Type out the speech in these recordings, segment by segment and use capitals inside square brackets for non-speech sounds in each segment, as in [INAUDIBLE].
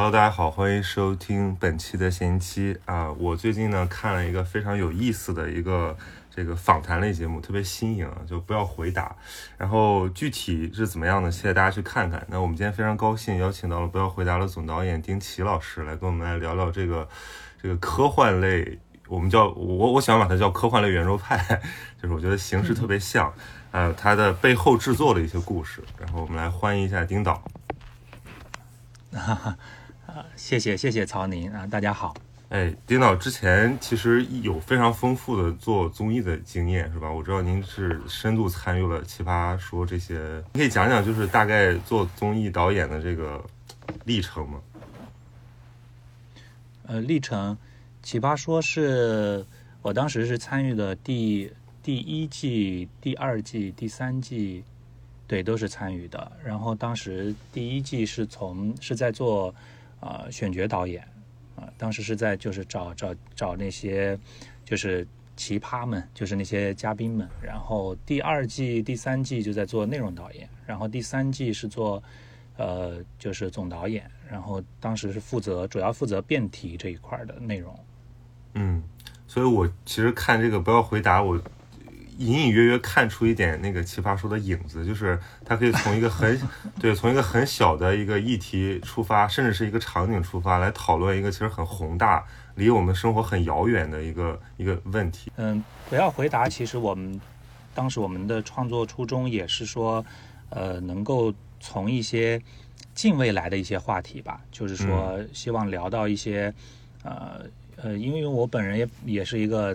啊，Hello，大家好，欢迎收听本期的闲期啊。我最近呢看了一个非常有意思的一个这个访谈类节目，特别新颖，就不要回答。然后具体是怎么样的，谢谢大家去看看。那我们今天非常高兴邀请到了不要回答的总导演丁奇老师来跟我们来聊聊这个这个科幻类，我们叫我我喜欢把它叫科幻类圆桌派，[LAUGHS] 就是我觉得形式特别像，呃，它的背后制作的一些故事。然后我们来欢迎一下丁导。哈哈，啊，谢谢谢谢曹宁啊，大家好。哎，丁导之前其实有非常丰富的做综艺的经验，是吧？我知道您是深度参与了《奇葩说》这些，可以讲讲就是大概做综艺导演的这个历程吗？呃，历程，《奇葩说》是我当时是参与的第第一季、第二季、第三季。对，都是参与的。然后当时第一季是从是在做，呃，选角导演，啊，当时是在就是找找找那些就是奇葩们，就是那些嘉宾们。然后第二季、第三季就在做内容导演，然后第三季是做，呃，就是总导演。然后当时是负责主要负责辩题这一块的内容。嗯，所以我其实看这个不要回答我。隐隐约约看出一点那个奇葩说的影子，就是他可以从一个很 [LAUGHS] 对，从一个很小的一个议题出发，甚至是一个场景出发来讨论一个其实很宏大、离我们生活很遥远的一个一个问题。嗯，不要回答。其实我们当时我们的创作初衷也是说，呃，能够从一些近未来的一些话题吧，就是说希望聊到一些，呃呃，因为我本人也也是一个。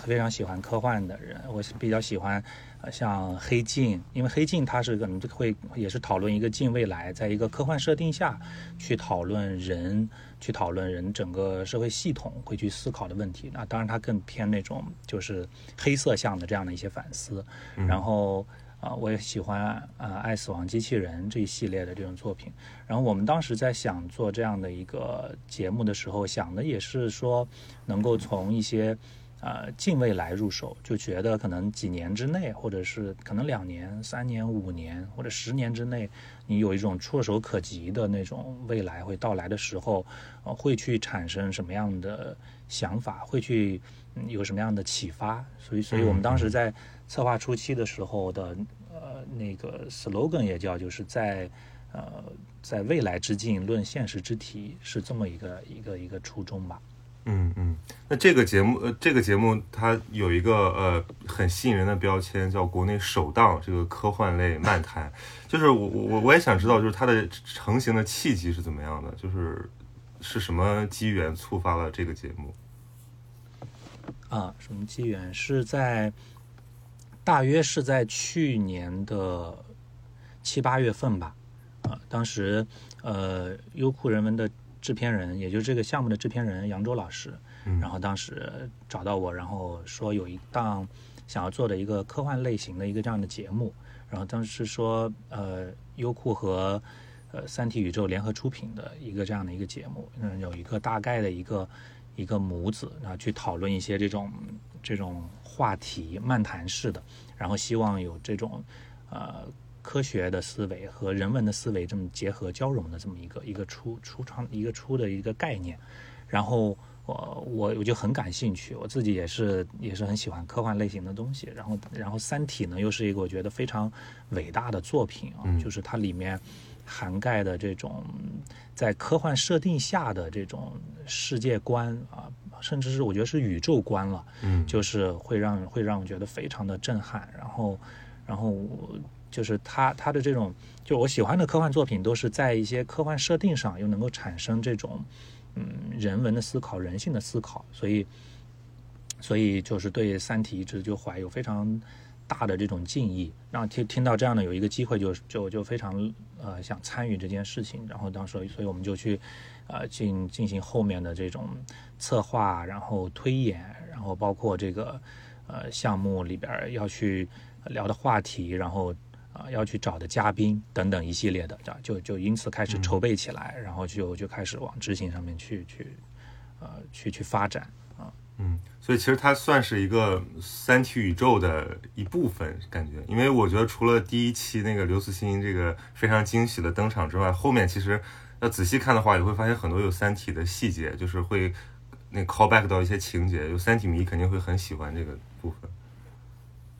非常喜欢科幻的人，我比较喜欢，呃，像《黑镜》，因为《黑镜》它是可能会也是讨论一个近未来，在一个科幻设定下去讨论人，去讨论人整个社会系统会去思考的问题。那当然它更偏那种就是黑色向的这样的一些反思。然后啊，我也喜欢啊《爱死亡机器人》这一系列的这种作品。然后我们当时在想做这样的一个节目的时候，想的也是说能够从一些。呃，近未来入手，就觉得可能几年之内，或者是可能两年、三年、五年或者十年之内，你有一种触手可及的那种未来会到来的时候，呃，会去产生什么样的想法，会去有什么样的启发。所以，所以我们当时在策划初期的时候的呃那个 slogan 也叫就是在呃在未来之境论现实之题，是这么一个一个一个初衷吧。嗯嗯，那这个节目呃，这个节目它有一个呃很吸引人的标签，叫国内首档这个科幻类漫 [LAUGHS] 谈。就是我我我也想知道，就是它的成型的契机是怎么样的？就是是什么机缘触发了这个节目？啊，什么机缘？是在大约是在去年的七八月份吧。啊，当时呃，优酷人文的。制片人，也就是这个项目的制片人杨周老师，然后当时找到我，然后说有一档想要做的一个科幻类型的一个这样的节目，然后当时说呃优酷和呃三体宇宙联合出品的一个这样的一个节目，嗯，有一个大概的一个一个模子，然后去讨论一些这种这种话题漫谈式的，然后希望有这种呃。科学的思维和人文的思维这么结合交融的这么一个一个初初创一个初的一个概念，然后我我我就很感兴趣，我自己也是也是很喜欢科幻类型的东西，然后然后《三体》呢又是一个我觉得非常伟大的作品啊，就是它里面涵盖的这种在科幻设定下的这种世界观啊，甚至是我觉得是宇宙观了，嗯，就是会让会让我觉得非常的震撼，然后然后我。就是他他的这种，就我喜欢的科幻作品，都是在一些科幻设定上又能够产生这种，嗯，人文的思考、人性的思考，所以，所以就是对《三体》一直就怀有非常大的这种敬意。然后听听到这样的有一个机会，就就就非常呃想参与这件事情。然后当时，所以我们就去呃进进行后面的这种策划，然后推演，然后包括这个呃项目里边要去聊的话题，然后。啊，要去找的嘉宾等等一系列的，就就因此开始筹备起来，然后就就开始往执行上面去去，呃，去去发展啊。嗯，所以其实它算是一个三体宇宙的一部分，感觉。因为我觉得除了第一期那个刘慈欣这个非常惊喜的登场之外，后面其实要仔细看的话，也会发现很多有三体的细节，就是会那 call back 到一些情节。有三体迷肯定会很喜欢这个部分。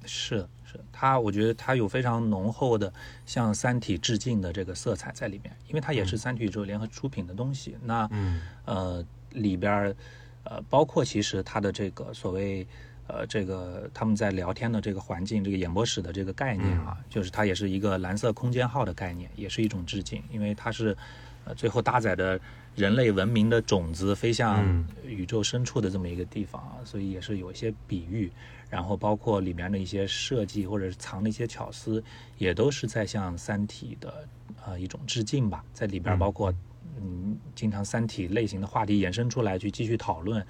是是，它我觉得它有非常浓厚的向三体致敬的这个色彩在里面，因为它也是三体宇宙联合出品的东西。那嗯呃里边儿呃包括其实它的这个所谓呃这个他们在聊天的这个环境，这个演播室的这个概念啊，就是它也是一个蓝色空间号的概念，也是一种致敬，因为它是呃最后搭载的人类文明的种子飞向嗯宇宙深处的这么一个地方啊，所以也是有一些比喻。然后包括里面的一些设计或者是藏的一些巧思，也都是在向《三体》的呃一种致敬吧，在里边嗯包括嗯，经常《三体》类型的话题延伸出来去继续讨论，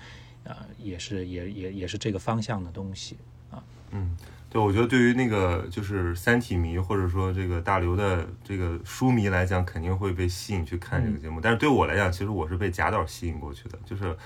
呃，也是也也也是这个方向的东西啊。嗯，对，我觉得对于那个就是三体迷或者说这个大刘的这个书迷来讲，肯定会被吸引去看这个节目。但是对我来讲，其实我是被贾导吸引过去的，就是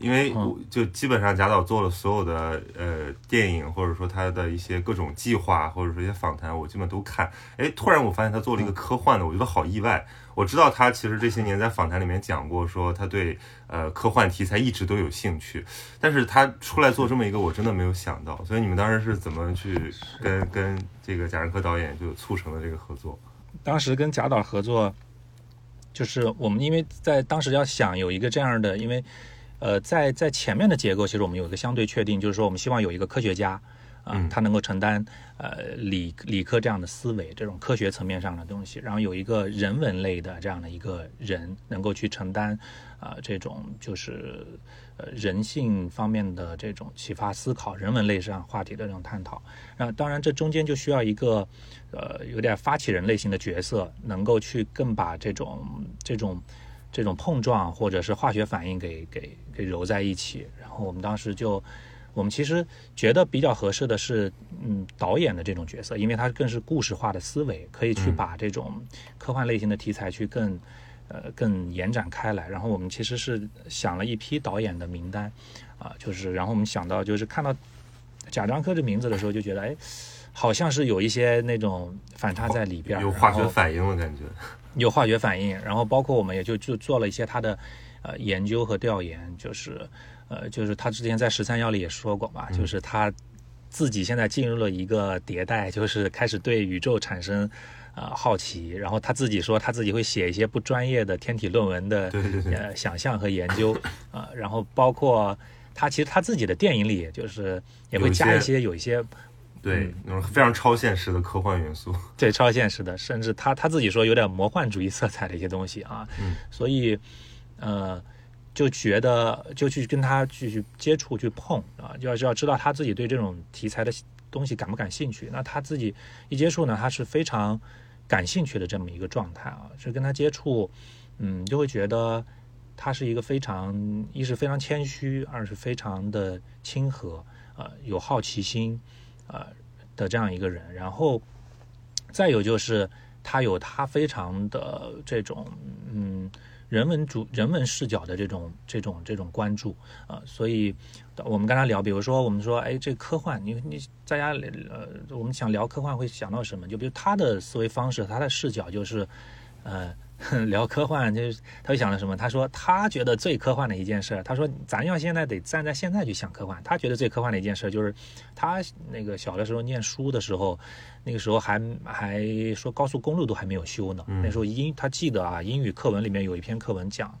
因为我就基本上贾导做了所有的呃电影，或者说他的一些各种计划，或者说一些访谈，我基本都看。哎，突然我发现他做了一个科幻的，我觉得好意外。我知道他其实这些年在访谈里面讲过，说他对呃科幻题材一直都有兴趣，但是他出来做这么一个，我真的没有想到。所以你们当时是怎么去跟跟这个贾樟柯导演就促成了这个合作？当时跟贾导合作，就是我们因为在当时要想有一个这样的，因为呃，在在前面的结构，其实我们有一个相对确定，就是说我们希望有一个科学家啊、嗯他能够承担呃理理科这样的思维，这种科学层面上的东西，然后有一个人文类的这样的一个人，能够去承担啊、这种就是呃人性方面的这种启发思考、人文类上话题的这种探讨。那当然，这中间就需要一个呃有点发起人类型的角色，能够去更把这种这种这种碰撞或者是化学反应给给给揉在一起。然后我们当时就，我们其实觉得比较合适的是，嗯，导演的这种角色，因为他更是故事化的思维，可以去嗯把这种科幻类型的题材去更。呃，更延展开来。然后我们其实是想了一批导演的名单，啊、就是然后我们想到就是看到贾樟柯这名字的时候，就觉得哎，好像是有一些那种反差在里边，有化学反应的感觉。有化学反应，然后包括我们也就就做了一些他的呃研究和调研，就是呃就是他之前在十三幺里也说过嘛，就是他自己现在进入了一个迭代，就是开始对宇宙产生呃好奇，然后他自己说他自己会写一些不专业的天体论文的呃想象和研究啊、呃然后包括他其实他自己的电影里就是也会加一些有一些对，那种非常超现实的科幻元素。[LAUGHS] 对超现实的，甚至他他自己说有点魔幻主义色彩的一些东西啊，嗯所以呃就觉得就去跟他去去接触去碰啊，要要知道他自己对这种题材的东西感不感兴趣。那他自己一接触呢，他是非常感兴趣的这么一个状态啊，是跟他接触，嗯，就会觉得他是一个非常一是非常谦虚，二是非常的亲和，呃，有好奇心，呃的这样一个人。然后再有就是他有他非常的这种嗯人文主人文视角的这种这种这种关注啊、呃所以我们跟他聊，比如说我们说，哎，这科幻，你你大家呃，我们想聊科幻会想到什么？就比如他的思维方式，他的视角就是，呃。[LAUGHS] 聊科幻就是他就想了什么？他说他觉得最科幻的一件事，他说咱要现在得站在现在去想科幻。他觉得最科幻的一件事就是他那个小的时候念书的时候，那个时候还还说高速公路都还没有修呢。嗯那时候英他记得啊，英语课文里面有一篇课文讲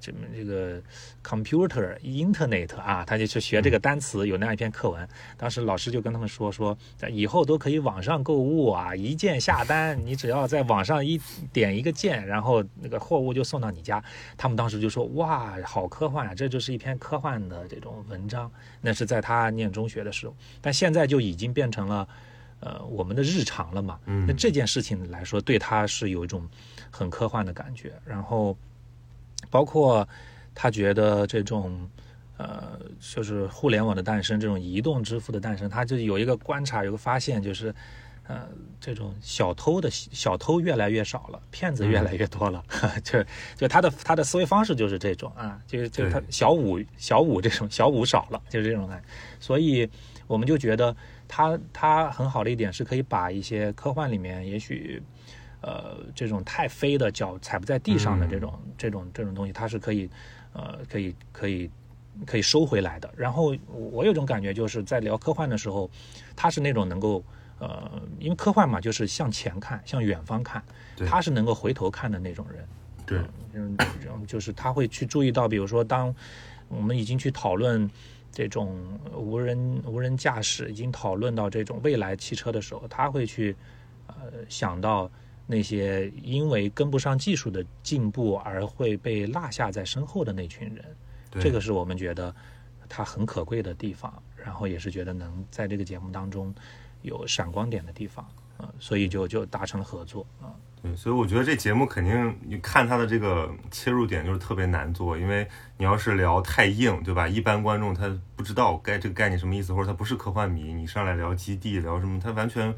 这个 computer internet 啊，他就去学这个单词，有那样一篇课文。当时老师就跟他们说说，以后都可以网上购物啊，一键下单，你只要在网上一点一个键，然后那个货物就送到你家。他们当时就说哇，好科幻啊，这就是一篇科幻的这种文章。那是在他念中学的时候，但现在就已经变成了。呃，我们的日常了嘛，嗯那这件事情来说，对他是有一种很科幻的感觉。然后，包括他觉得这种呃，就是互联网的诞生，这种移动支付的诞生，他就有一个观察，有个发现，就是呃，这种小偷的小偷越来越少了，骗子越来越多了，[LAUGHS] 就就他的他的思维方式就是这种啊，就是就是他小五小五这种小五少了，就是这种的，所以我们就觉得他他很好的一点是可以把一些科幻里面也许呃这种太飞的脚踩不在地上的这种这种这种东西，它是可以呃可以可以可以收回来的。然后我有种感觉就是在聊科幻的时候，他是那种能够。呃，因为科幻嘛，就是向前看，向远方看，他是能够回头看的那种人。对，嗯，就是他会去注意到，比如说，当我们已经去讨论这种无人无人驾驶，已经讨论到这种未来汽车的时候，他会去呃想到那些因为跟不上技术的进步而会被落下在身后的那群人。这个是我们觉得他很可贵的地方，然后也是觉得能在这个节目当中。有闪光点的地方，啊，所以就就达成了合作，啊，对，所以我觉得这节目肯定你看它的这个切入点就是特别难做，因为你要是聊太硬，对吧？一般观众他不知道该这个概念什么意思，或者他不是科幻迷，你上来聊基地聊什么，他完全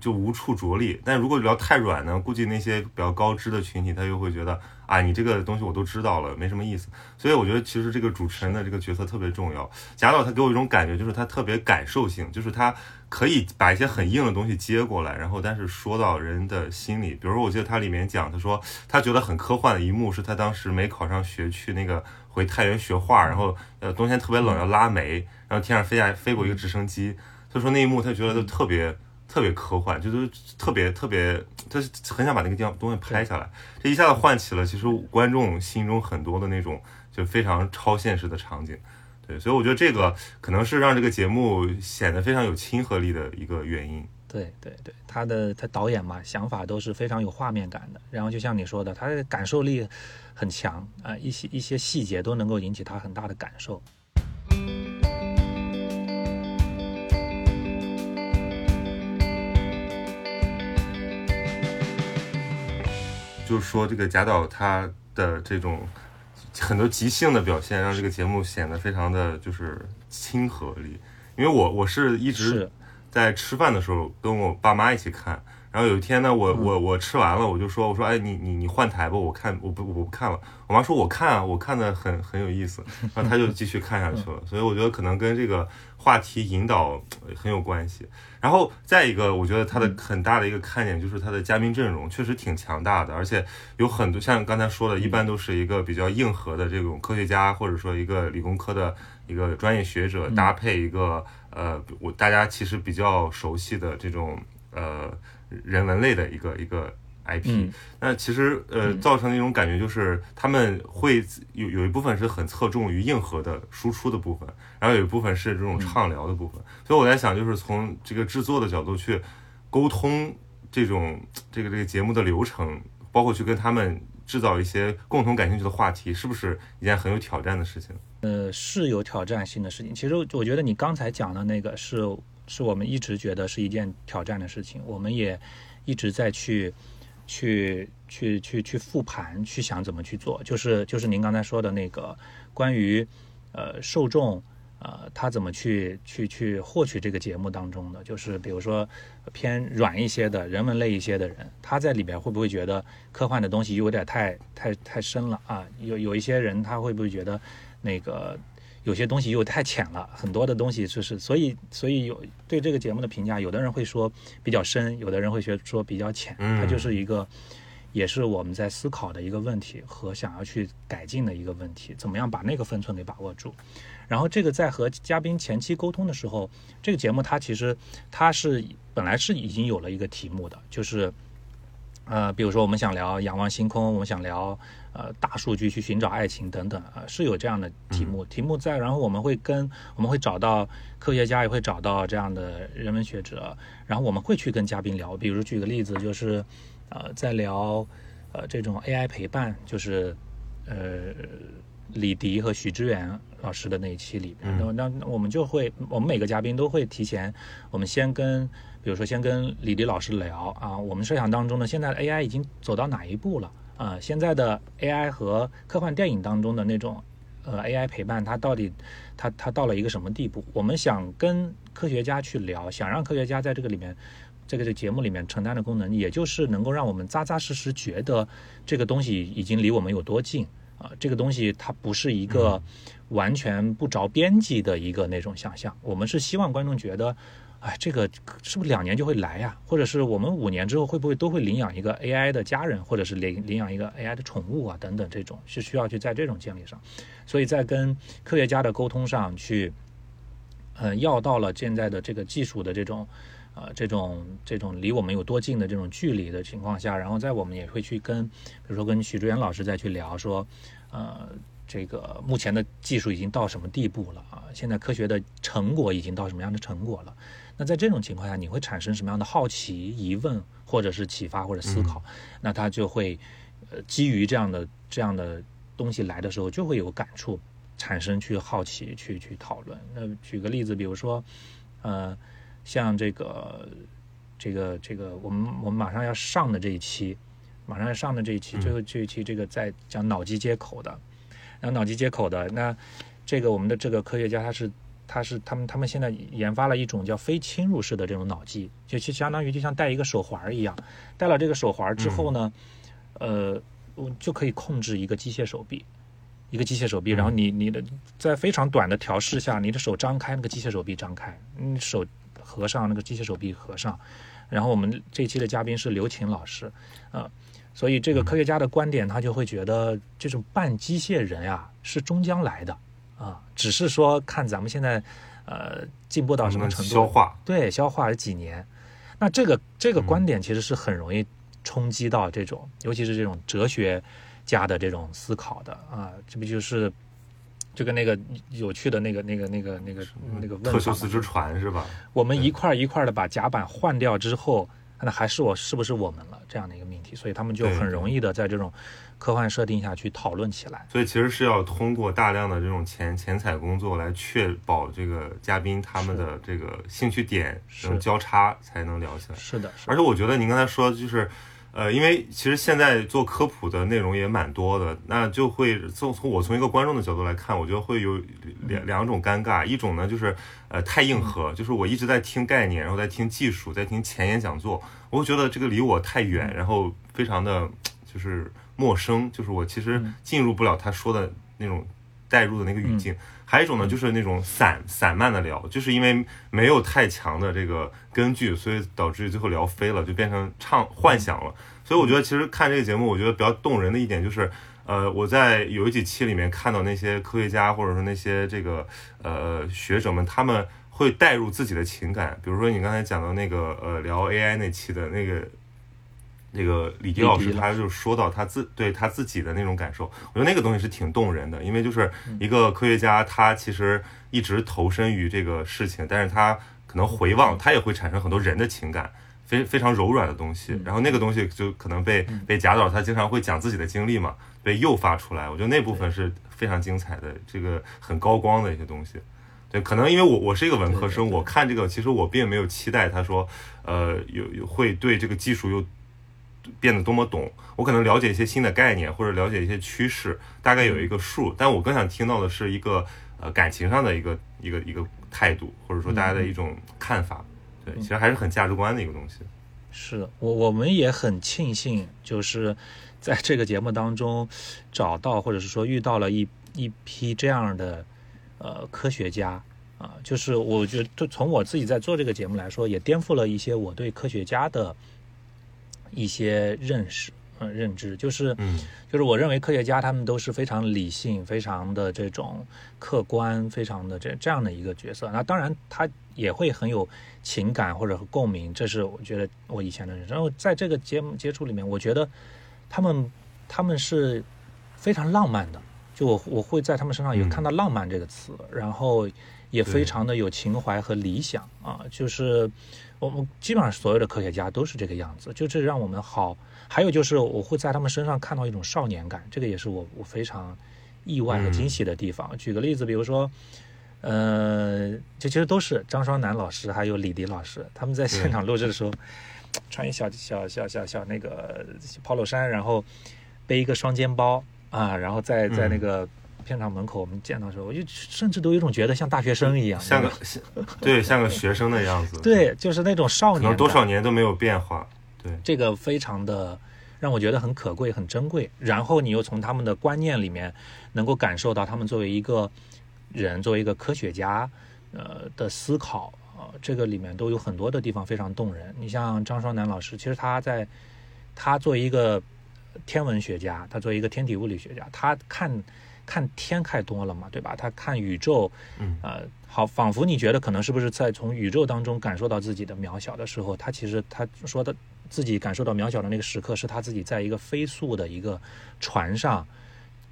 就无处着力。但如果聊太软呢，估计那些比较高知的群体他又会觉得。啊，你这个东西我都知道了，没什么意思。所以我觉得其实这个主持人的这个角色特别重要。贾导他给我一种感觉，就是他特别感受性，就是他可以把一些很硬的东西接过来，然后但是说到人的心里。比如说，我记得他里面讲，他说他觉得很科幻的一幕是他当时没考上学，去那个回太原学画，然后呃冬天特别冷要拉煤，然后天上飞下飞过一个直升机。他说那一幕他觉得都特别。特别科幻，就是特别特别，他很想把那个地方东西拍下来，这一下子唤起了其实观众心中很多的那种就非常超现实的场景，对，所以我觉得这个可能是让这个节目显得非常有亲和力的一个原因。对对对，他的他导演嘛，想法都是非常有画面感的，然后就像你说的，他的感受力很强啊，一些一些细节都能够引起他很大的感受。就是说，这个贾导他的这种很多即兴的表现，让这个节目显得非常的就是亲和力。因为我我是一直在吃饭的时候跟我爸妈一起看。然后有一天呢，我我我吃完了，我就说，我说，哎，你你你换台吧，我看我不我不看了。我妈说，我看啊，我看的很很有意思。然后她就继续看下去了。[LAUGHS] 所以我觉得可能跟这个话题引导很有关系。然后再一个，我觉得它的很大的一个看点就是它的嘉宾阵容确实挺强大的，而且有很多像刚才说的，一般都是一个比较硬核的这种科学家，或者说一个理工科的一个专业学者搭配一个呃，我大家其实比较熟悉的这种呃。人文类的一个一个 IP，那其实呃造成的一种感觉就是他们会有有一部分是很侧重于硬核的输出的部分，然后有一部分是这种畅聊的部分。所以我在想，就是从这个制作的角度去沟通这种这个这个节目的流程，包括去跟他们制造一些共同感兴趣的话题，是不是一件很有挑战的事情？呃，是有挑战性的事情。其实我觉得你刚才讲的那个是。是我们一直觉得是一件挑战的事情，我们也一直在去去去去去复盘，去想怎么去做。就是就是您刚才说的那个关于呃受众呃他怎么去去去获取这个节目当中的，就是比如说偏软一些的人文类一些的人，他在里边会不会觉得科幻的东西有点太太太深了啊？有有一些人他会不会觉得那个？有些东西又太浅了，很多的东西就是，所以所以有对这个节目的评价，有的人会说比较深，有的人会学说比较浅，它就是一个，也是我们在思考的一个问题和想要去改进的一个问题，怎么样把那个分寸给把握住？然后这个在和嘉宾前期沟通的时候，这个节目它其实它是本来是已经有了一个题目的，就是。呃，比如说我们想聊仰望星空，我们想聊呃大数据去寻找爱情等等啊，是有这样的题目题目在，然后我们会跟我们会找到科学家，也会找到这样的人文学者，然后我们会去跟嘉宾聊，比如举个例子，就是呃在聊呃这种 AI 陪伴，就是呃李迪和许知远老师的那一期里边，那那我们就会我们每个嘉宾都会提前，我们先跟。比如说，先跟李迪老师聊啊，我们设想当中呢，现在的 AI 已经走到哪一步了啊？现在的 AI 和科幻电影当中的那种呃 AI 陪伴，它到底它它到了一个什么地步？我们想跟科学家去聊，想让科学家在这个里面这个这节目里面承担的功能，也就是能够让我们扎扎实实觉得这个东西已经离我们有多近啊、这个东西它不是一个完全不着边际的一个那种想象，我们是希望观众觉得。哎，这个是不是两年就会来呀？或者是我们五年之后会不会都会领养一个 AI 的家人，或者是领领养一个 AI 的宠物啊？等等，这种是需要去在这种建立上，所以在跟科学家的沟通上去，呃，要到了现在的这个技术的这种，呃，这种这种离我们有多近的这种距离的情况下，然后在我们也会去跟，比如说跟许志远老师再去聊说，呃。这个目前的技术已经到什么地步了啊？现在科学的成果已经到什么样的成果了？那在这种情况下，你会产生什么样的好奇、疑问，或者是启发或者思考？那他就会，呃，基于这样的这样的东西来的时候，就会有感触，产生去好奇、去去讨论。那举个例子，比如说，呃，像这个这个这个，我们我们马上要上的这一期，马上要上的这一期，最后这一期这个在讲脑机接口的。然后脑机接口的那，这个我们的这个科学家他是他是他们他们现在研发了一种叫非侵入式的这种脑机，就其相当于就像戴一个手环一样，戴了这个手环之后呢，呃，我就可以控制一个机械手臂，一个机械手臂，然后你你的在非常短的调试下，你的手张开，那个机械手臂张开，你手合上，那个机械手臂合上。然后我们这期的嘉宾是刘琴老师，呃。所以，这个科学家的观点，他就会觉得这种半机械人呀是终将来的啊，只是说看咱们现在呃进步到什么程度，消化对消化几年。那这个这个观点其实是很容易冲击到这种，尤其是这种哲学家的这种思考的啊。这不就是就跟那个有趣的那个那个那个那个那个问特修斯之船是吧？我们一块一块的把甲板换掉之后。那还是我是不是我们了这样的一个命题，所以他们就很容易的在这种科幻设定下去讨论起来。所以其实是要通过大量的这种前前采工作来确保这个嘉宾他们的这个兴趣点能交叉才能聊起来。是的，而且我觉得您刚才说就是。呃，因为其实现在做科普的内容也蛮多的，那就会从从我从一个观众的角度来看，我觉得会有两两种尴尬，一种呢就是呃太硬核，就是我一直在听概念，然后在听技术，在听前沿讲座，我会觉得这个离我太远，然后非常的就是陌生，就是我其实进入不了他说的那种带入的那个语境。还有一种呢，就是那种散散漫的聊，就是因为没有太强的这个根据，所以导致最后聊飞了，就变成唱幻想了。所以我觉得其实看这个节目，我觉得比较动人的一点就是，呃，我在有几期里面看到那些科学家或者说那些这个呃学者们，他们会带入自己的情感，比如说你刚才讲到那个呃聊 AI 那期的那个。那个李迪老师，他就说到他自对他自己的那种感受，我觉得那个东西是挺动人的，因为就是一个科学家，他其实一直投身于这个事情，但是他可能回望，他也会产生很多人的情感，非非常柔软的东西，然后那个东西就可能被被贾导他经常会讲自己的经历嘛，被诱发出来，我觉得那部分是非常精彩的，这个很高光的一些东西。对，可能因为我我是一个文科生，我看这个其实我并没有期待他说，呃，有有会对这个技术有。变得多么懂，我可能了解一些新的概念，或者了解一些趋势，大概有一个数。但我更想听到的是一个呃感情上的一个一个一个态度，或者说大家的一种看法。对，其实还是很价值观的一个东西。是的，我我们也很庆幸，就是在这个节目当中找到或者是说遇到了一一批这样的呃科学家啊，就是我觉得从我自己在做这个节目来说，也颠覆了一些我对科学家的。一些认识，嗯，认知就是，嗯，就是我认为科学家他们都是非常理性、非常的这种客观、非常的这这样的一个角色。那当然他也会很有情感或者共鸣，这是我觉得我以前的认识。然后在这个节目接触里面，我觉得他们他们是非常浪漫的，就我我会在他们身上有看到浪漫这个词，然后也非常的有情怀和理想啊，就是。我们基本上所有的科学家都是这个样子，就是让我们好。还有就是我会在他们身上看到一种少年感，这个也是我我非常意外和惊喜的地方。举个例子，比如说，呃，这其实都是张双楠老师还有李迪老师，他们在现场录制的时候，穿一小小小小小那个 polo 衫，然后背一个双肩包啊，然后在在那个片场门口我们见到的时候，我就甚至都有一种觉得像大学生一样，像个像对像个学生的样子，[LAUGHS] 对，就是那种少年，可能多少年都没有变化，对，这个非常的让我觉得很可贵、很珍贵。然后你又从他们的观念里面能够感受到他们作为一个人、作为一个科学家，呃的思考，呃，这个里面都有很多的地方非常动人。你像张双南老师，其实他在他作为一个天文学家，他作为一个天体物理学家，他看看天看多了嘛，对吧？他看宇宙，嗯，呃，好，仿佛你觉得可能是不是在从宇宙当中感受到自己的渺小的时候，他其实他说的自己感受到渺小的那个时刻，是他自己在一个飞速的一个船上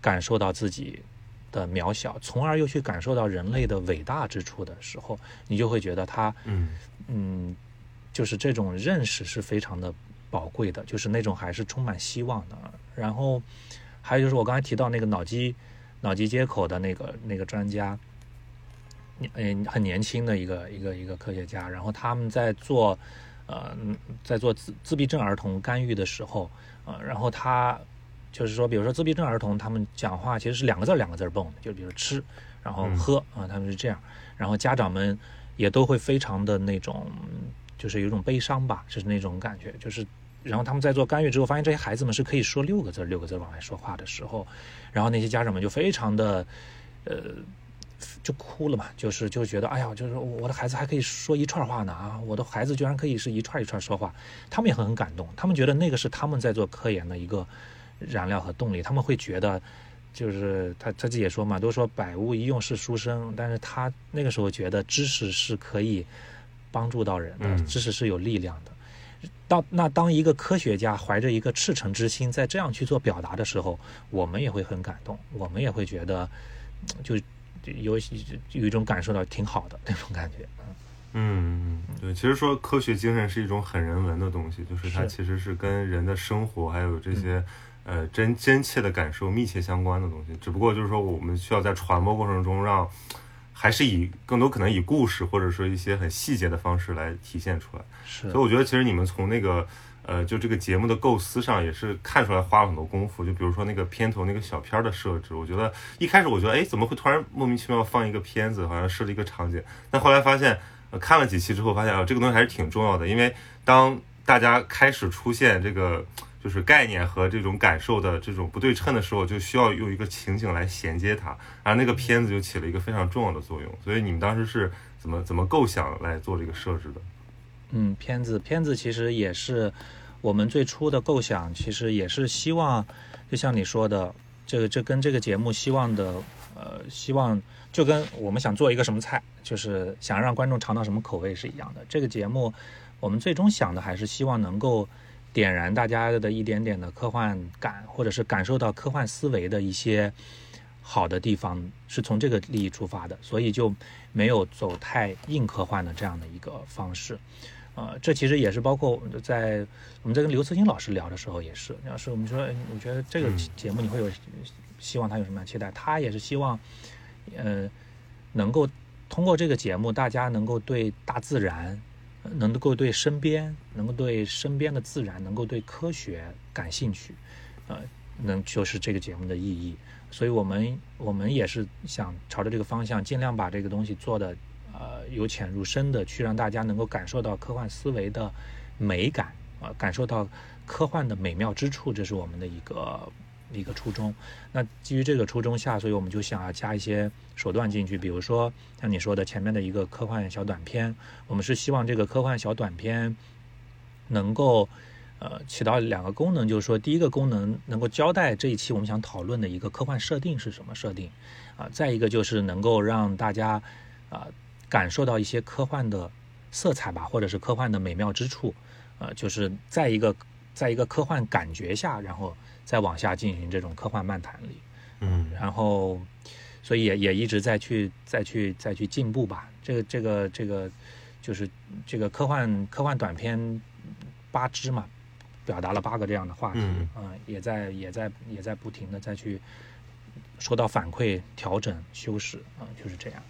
感受到自己的渺小，从而又去感受到人类的伟大之处的时候，你就会觉得他，嗯嗯，就是这种认识是非常的宝贵的，就是那种还是充满希望的。然后还有就是我刚才提到那个脑机脑机接口的那个那个专家，嗯，很年轻的一个一个一个科学家，然后他们在做呃嗯在做自自闭症儿童干预的时候，呃，然后他就是说，比如说自闭症儿童他们讲话其实是两个字儿两个字儿蹦的，就比如吃，然后嗯喝啊、他们是这样，然后家长们也都会非常的那种，就是有一种悲伤吧，就是那种感觉，就是。然后他们在做干预之后，发现这些孩子们是可以说六个字六个字往外说话的时候，然后那些家长们就非常的，呃，就哭了嘛，就是就觉得，哎呀，就是我的孩子还可以说一串话呢啊，我的孩子居然可以是一串一串说话，他们也很很感动，他们觉得那个是他们在做科研的一个燃料和动力，他们会觉得，就是他他自己也说嘛，都说百无一用是书生，但是他那个时候觉得知识是可以帮助到人的，嗯知识是有力量的。到那当一个科学家怀着一个赤诚之心在这样去做表达的时候，我们也会很感动，我们也会觉得就就有有一种感受到挺好的那种感觉。嗯，对，其实说科学精神是一种很人文的东西，就是它其实是跟人的生活还有这些、呃真真切的感受密切相关的东西。只不过就是说，我们需要在传播过程中让，还是以更多可能以故事或者说一些很细节的方式来体现出来。是所以我觉得，其实你们从那个呃，就这个节目的构思上，也是看出来花了很多功夫。就比如说那个片头那个小片儿的设置，我觉得一开始我觉得，哎，怎么会突然莫名其妙放一个片子，好像设了一个场景？但后来发现，呃，看了几期之后，发现啊、这个东西还是挺重要的，因为当大家开始出现这个。就是概念和这种感受的这种不对称的时候，就需要用一个情景来衔接它，然后那个片子就起了一个非常重要的作用。所以你们当时是怎么怎么构想来做这个设置的？嗯，片子片子其实也是我们最初的构想，其实也是希望，就像你说的，这个这跟这个节目希望的，呃，希望就跟我们想做一个什么菜，就是想让观众尝到什么口味是一样的。这个节目，我们最终想的还是希望能够点燃大家的一点点的科幻感，或者是感受到科幻思维的一些好的地方，是从这个利益出发的，所以就没有走太硬科幻的这样的一个方式。呃，这其实也是包括在我们在跟刘慈欣老师聊的时候也是，要是我们说，哎你觉得这个嗯节目你会有希望他有什么样期待？他也是希望，呃，能够通过这个节目，大家能够对大自然，呃能够对身边，能够对身边的自然，能够对科学感兴趣，呃，能就是这个节目的意义。所以我们我们也是想朝着这个方向，尽量把这个东西做的呃由浅入深的，去让大家能够感受到科幻思维的美感啊、感受到科幻的美妙之处，这是我们的一个一个初衷。那基于这个初衷下，所以我们就想要加一些手段进去，比如说像你说的前面的一个科幻小短片，我们是希望这个科幻小短片能够。呃，起到两个功能，就是说，第一个功能能够交代这一期我们想讨论的一个科幻设定是什么设定，啊、再一个就是能够让大家啊、感受到一些科幻的色彩吧，或者是科幻的美妙之处，呃，就是在一个在一个科幻感觉下，然后再往下进行这种科幻漫谈里，嗯然后，所以也也一直在去再去再去进步吧。这个这个这个就是这个科幻科幻短片八支嘛，表达了八个这样的话题，嗯啊也在也在也在不停的再去收到反馈、调整、修饰啊、就是这样。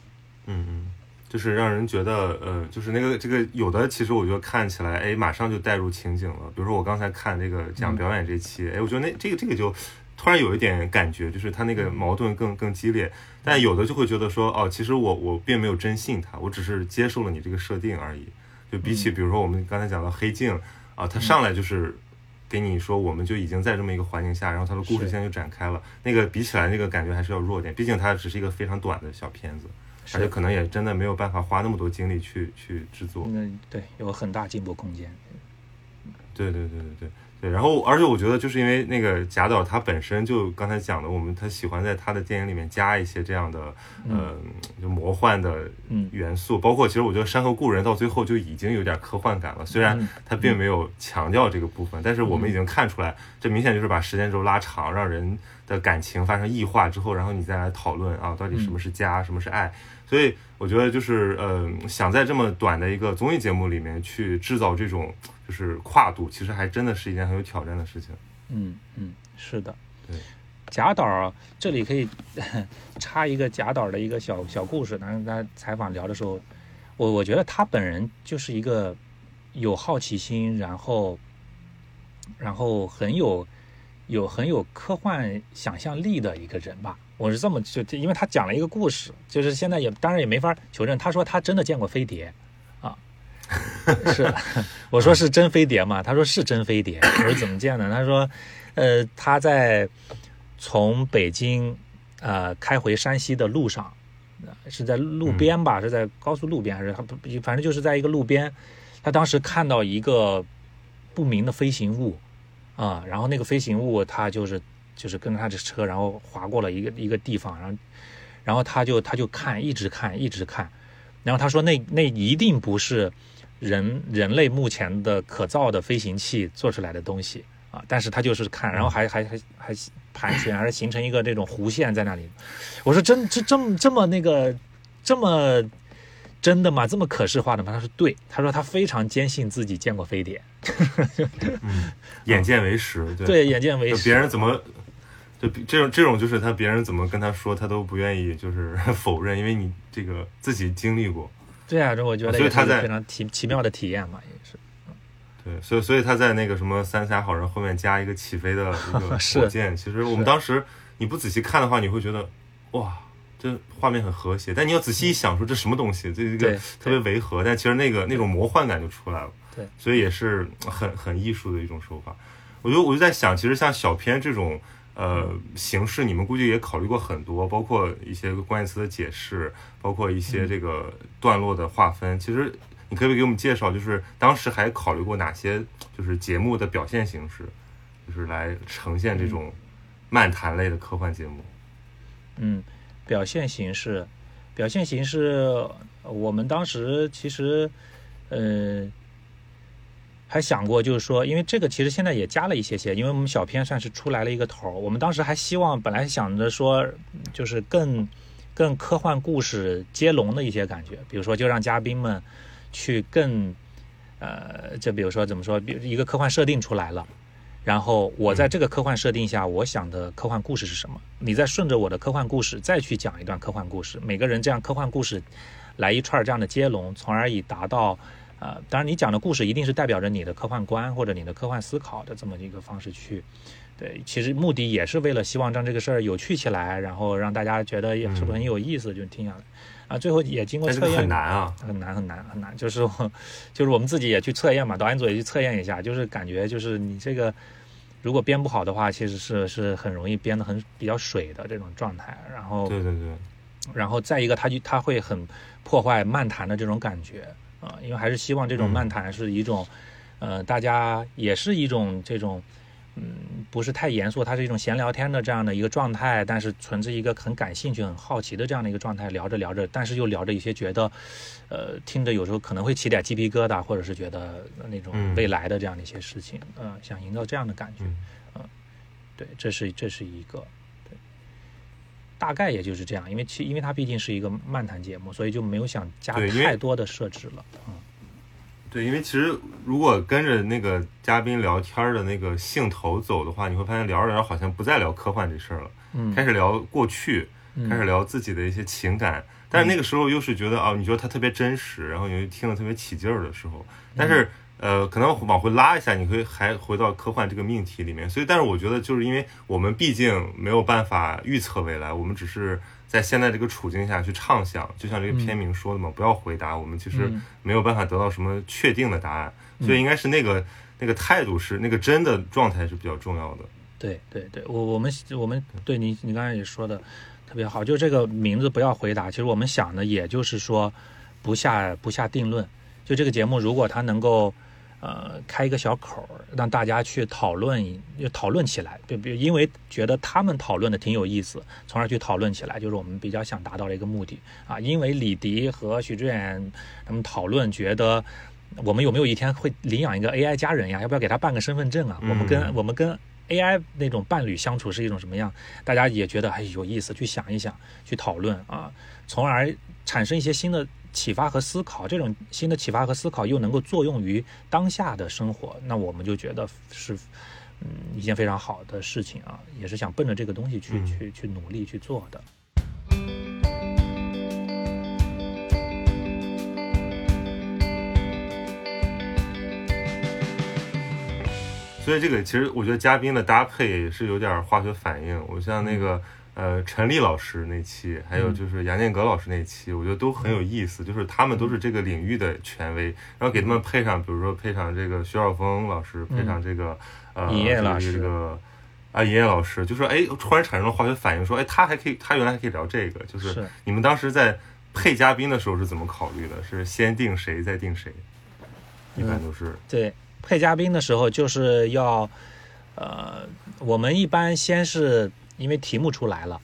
嗯嗯，就是让人觉得，呃，就是那个这个有的，其实我觉得看起来，哎，马上就带入情景了。比如说我刚才看这个讲表演这期，哎，我觉得那这个这个就突然有一点感觉，就是他那个矛盾更更激烈。但有的就会觉得说，哦，其实我我并没有真信他，我只是接受了你这个设定而已。就比起比如说我们刚才讲到黑镜啊，他上来就是给你说我们就已经在这么一个环境下，然后他的故事线就展开了。那个比起来那个感觉还是要弱点，毕竟它只是一个非常短的小片子，而且可能也真的没有办法花那么多精力去去制作。嗯，对，有很大进步空间。对对对对对。对，然后而且我觉得就是因为那个贾导他本身就刚才讲的，我们他喜欢在他的电影里面加一些这样的呃就魔幻的元素，包括其实我觉得《山河故人》到最后就已经有点科幻感了，虽然他并没有强调这个部分，但是我们已经看出来，这明显就是把时间轴拉长，让人的感情发生异化之后，然后你再来讨论啊，到底什么是家，什么是爱。所以我觉得就是呃，想在这么短的一个综艺节目里面去制造这种就是跨度，其实还真的是一件很有挑战的事情。嗯嗯，是的。对，贾导这里可以 [LAUGHS] 插一个贾导的一个小小故事。当时他采访聊的时候，我我觉得他本人就是一个有好奇心，然后然后很有有很有科幻想象力的一个人吧。我是这么就，因为他讲了一个故事，就是现在也当然也没法求证。他说他真的见过飞碟，啊，[LAUGHS] 是，我说是真飞碟嘛？他说是真飞碟。我说怎么见的？他说，呃，他在从北京呃开回山西的路上，是在路边吧？是在高速路边还是不？反正就是在一个路边，他当时看到一个不明的飞行物，啊，然后那个飞行物他就是。就是跟着他的车，然后划过了一个一个地方，然后，然后他就他就看，一直看，一直看，然后他说那那一定不是人人类目前的可造的飞行器做出来的东西啊，但是他就是看，然后还还还还盘旋，还是形成一个这种弧线在那里。我说真这这么这么那个这么真的吗？这么可视化的吗？他说对，他说他非常坚信自己见过飞碟，嗯，[LAUGHS] 眼见为实，对，眼见为实，别人怎么？就这种这种就是他别人怎么跟他说他都不愿意就是 [LAUGHS] 否认，因为你这个自己经历过。对啊，这我觉得所以他在非常奇奇妙的体验嘛，也是。对，所以所以他在那个什么三峡好人后面加一个起飞的一个 [LAUGHS] 火箭，其实我们当时你不仔细看的话，你会觉得哇，这画面很和谐，但你要仔细一想，说这什么东西，这一个特别违和，但其实那个那种魔幻感就出来了。对，所以也是很很艺术的一种手法。我就我就在想，其实像小片这种。呃，形式你们估计也考虑过很多，包括一些关键词的解释，包括一些这个段落的划分。其实你可不可以给我们介绍，就是当时还考虑过哪些就是节目的表现形式，就是来呈现这种漫谈类的科幻节目？嗯，表现形式，表现形式，我们当时其实，呃。还想过，就是说，因为这个其实现在也加了一些些，因为我们小片算是出来了一个头儿。我们当时还希望，本来想着说，就是更更科幻故事接龙的一些感觉，比如说就让嘉宾们去更呃，就比如说怎么说，比如一个科幻设定出来了，然后我在这个科幻设定下，我想的科幻故事是什么？你再顺着我的科幻故事再去讲一段科幻故事，每个人这样科幻故事来一串这样的接龙，从而以达到。呃，当然，你讲的故事一定是代表着你的科幻观或者你的科幻思考的这么一个方式去，对，其实目的也是为了希望让这个事儿有趣起来，然后让大家觉得是不是很有意思，就听下来。啊，最后也经过测验，很难啊，很难很难很难，就是就是我们自己也去测验嘛，导演组也去测验一下，就是感觉就是你这个如果编不好的话，其实是是很容易编的很比较水的这种状态。然后对对对，然后再一个，他就他会很破坏漫谈的这种感觉。啊，因为还是希望这种漫谈是一种，呃，大家也是一种这种，嗯，不是太严肃，它是一种闲聊天的这样的一个状态，但是存着一个很感兴趣、很好奇的这样的一个状态，聊着聊着，但是又聊着一些觉得，呃，听着有时候可能会起点鸡皮疙瘩，或者是觉得那种未来的这样的一些事情，嗯，想营造这样的感觉，嗯，对，这是这是一个。大概也就是这样，因为其因为它毕竟是一个漫谈节目，所以就没有想加太多的设置了。嗯，对，因为其实如果跟着那个嘉宾聊天的那个兴头走的话，你会发现聊着聊着好像不再聊科幻这事儿了，嗯，开始聊过去，开始聊自己的一些情感，但是那个时候又是觉得哦，你觉得它特别真实，然后你就听得特别起劲儿的时候，但是呃，可能往回拉一下，你可以还回到科幻这个命题里面。所以，但是我觉得，就是因为我们毕竟没有办法预测未来，我们只是在现在这个处境下去畅想。就像这个片名说的嘛，不要回答，我们其实没有办法得到什么确定的答案。所以，应该是那个那个态度是那个真的状态是比较重要的。对对对，我我们我们对你你刚才也说的特别好，就这个名字不要回答。其实我们想的也就是说，不下不下定论。就这个节目，如果它能够。呃，开一个小口儿，让大家去讨论，就讨论起来。对，比如因为觉得他们讨论的挺有意思，从而去讨论起来，就是我们比较想达到的一个目的啊。因为李迪和许志远他们讨论，觉得我们有没有一天会领养一个 AI 家人呀？要不要给他办个身份证啊？我们跟我们跟 AI 那种伴侣相处是一种什么样？大家也觉得哎有意思，去想一想，去讨论啊，从而产生一些新的。启发和思考，这种新的启发和思考又能够作用于当下的生活，那我们就觉得是，嗯，一件非常好的事情啊，也是想奔着这个东西去去去努力去做的。所以这个其实我觉得嘉宾的搭配也是有点化学反应，我像那个。呃，陈立老师那期，还有就是杨建阁老师那期，我觉得都很有意思。就是他们都是这个领域的权威，然后给他们配上，比如说配上这个徐晓峰老师，配上这个呃，这个啊，尹烨老师，就说哎，突然产生了化学反应，说哎，他还可以，他原来还可以聊这个。就是你们当时在配嘉宾的时候是怎么考虑的？是先定谁再定谁？一般都是对配嘉宾的时候就是要呃，我们一般先是。因为题目出来了，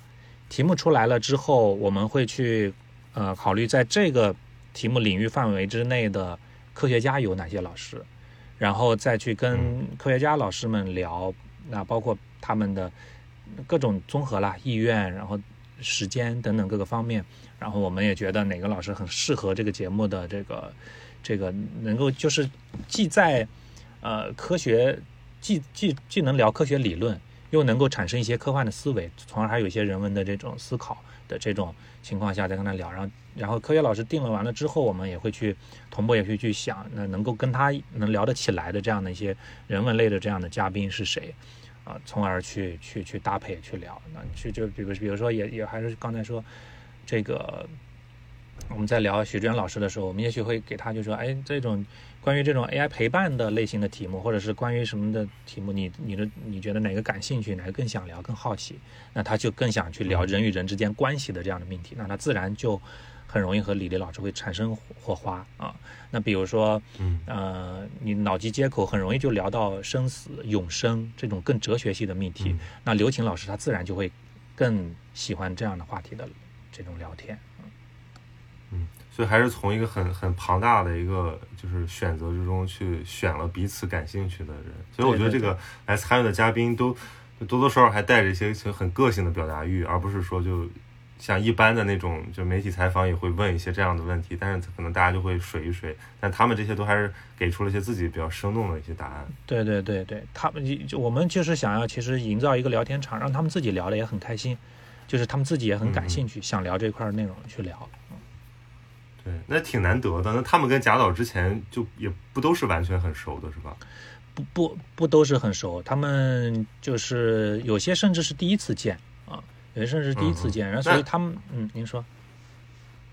题目出来了之后，我们会去呃考虑在这个题目领域范围之内的科学家有哪些老师，然后再去跟科学家老师们聊，那包括他们的各种综合啦意愿，然后时间等等各个方面，然后我们也觉得哪个老师很适合这个节目的这个这个能够就是既在呃科学既既既能聊科学理论。又能够产生一些科幻的思维，从而还有一些人文的这种思考的这种情况下再跟他聊，然后然后科学老师定了完了之后，我们也会去同步也会去想，那能够跟他能聊得起来的这样的一些人文类的这样的嘉宾是谁，啊，从而去去去搭配去聊，那去就比如比如说也也还是刚才说这个。我们在聊许志远老师的时候，我们也许会给他就说，哎，这种关于这种 AI 陪伴的类型的题目，或者是关于什么的题目，你你的你觉得哪个感兴趣，哪个更想聊，更好奇，那他就更想去聊人与人之间关系的这样的命题，那他自然就很容易和李丽老师会产生火花啊。那比如说，嗯，呃，你脑机接口很容易就聊到生死、永生这种更哲学系的命题，那刘琴老师他自然就会更喜欢这样的话题的这种聊天。所以还是从一个很很庞大的一个就是选择之中去选了彼此感兴趣的人，所以我觉得这个来参与的嘉宾都多多少少还带着一些很个性的表达欲，而不是说就像一般的那种就媒体采访也会问一些这样的问题，但是可能大家就会水一水，但他们这些都还是给出了一些自己比较生动的一些答案。对对对对，他们就我们就是想要其实营造一个聊天场，让他们自己聊的也很开心，就是他们自己也很感兴趣，想聊这块内容去聊。对，那挺难得的。那他们跟贾导之前就也不都是完全很熟的，是吧？不不不都是很熟，他们就是有些甚至是第一次见啊，有些甚至是第一次见。然后所以他们，嗯，您说，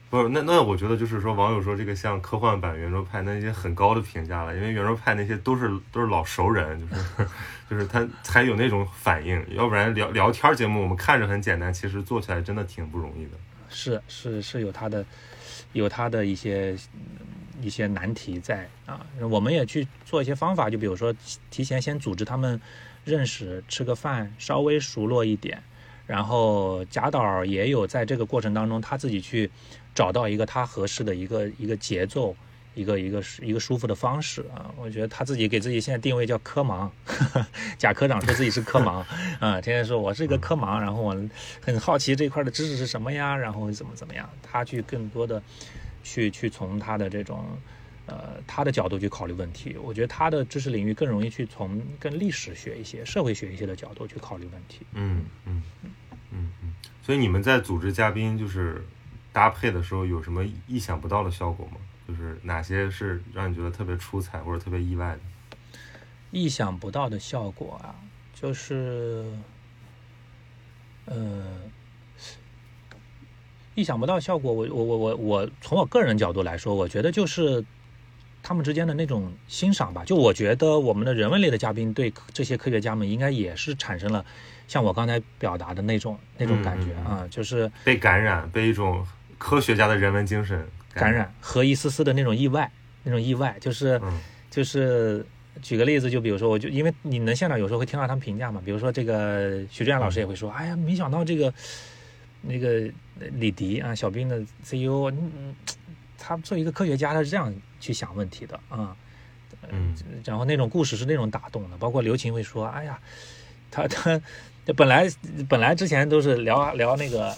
不是？那那我觉得就是说，网友说这个像科幻版圆桌派，那些很高的评价了，因为圆桌派那些都是都是老熟人，就是 [LAUGHS] 就是他才有那种反应，要不然聊聊天节目我们看着很简单，其实做起来真的挺不容易的。是是是有他的。有他的一些一些难题在啊，我们也去做一些方法，就比如说提前先组织他们认识，吃个饭，稍微熟络一点，然后贾导也有在这个过程当中他自己去找到一个他合适的一个一个节奏，一个一个一个舒服的方式啊，我觉得他自己给自己现在定位叫科盲，[LAUGHS] 贾科长说自己是科盲啊，天天说我是一个科盲，然后我很好奇这块的知识是什么呀，然后怎么怎么样，他去更多的。去去从他的这种，呃，他的角度去考虑问题。我觉得他的知识领域更容易去从更历史学一些、社会学一些的角度去考虑问题。嗯嗯嗯嗯嗯。所以你们在组织嘉宾就是搭配的时候，有什么意想不到的效果吗？就是哪些是让你觉得特别出彩或者特别意外的？意想不到的效果啊，就是，呃，意想不到效果。我我我我我从我个人角度来说，我觉得就是他们之间的那种欣赏吧。就我觉得我们的人文类的嘉宾对这些科学家们应该也是产生了像我刚才表达的那种那种感觉啊，就是被感染，被一种科学家的人文精神感染和一丝丝的那种意外，那种意外，就是嗯。就是举个例子，就比如说，我就因为你能现场有时候会听到他们评价嘛，比如说这个徐志远老师也会说，哎呀，没想到这个那个李迪啊，小兵的 CEO，嗯，他作为一个科学家，他是这样去想问题的啊，嗯。然后那种故事是那种打动的，包括刘琴会说，哎呀，他他本来本来之前都是聊聊那个，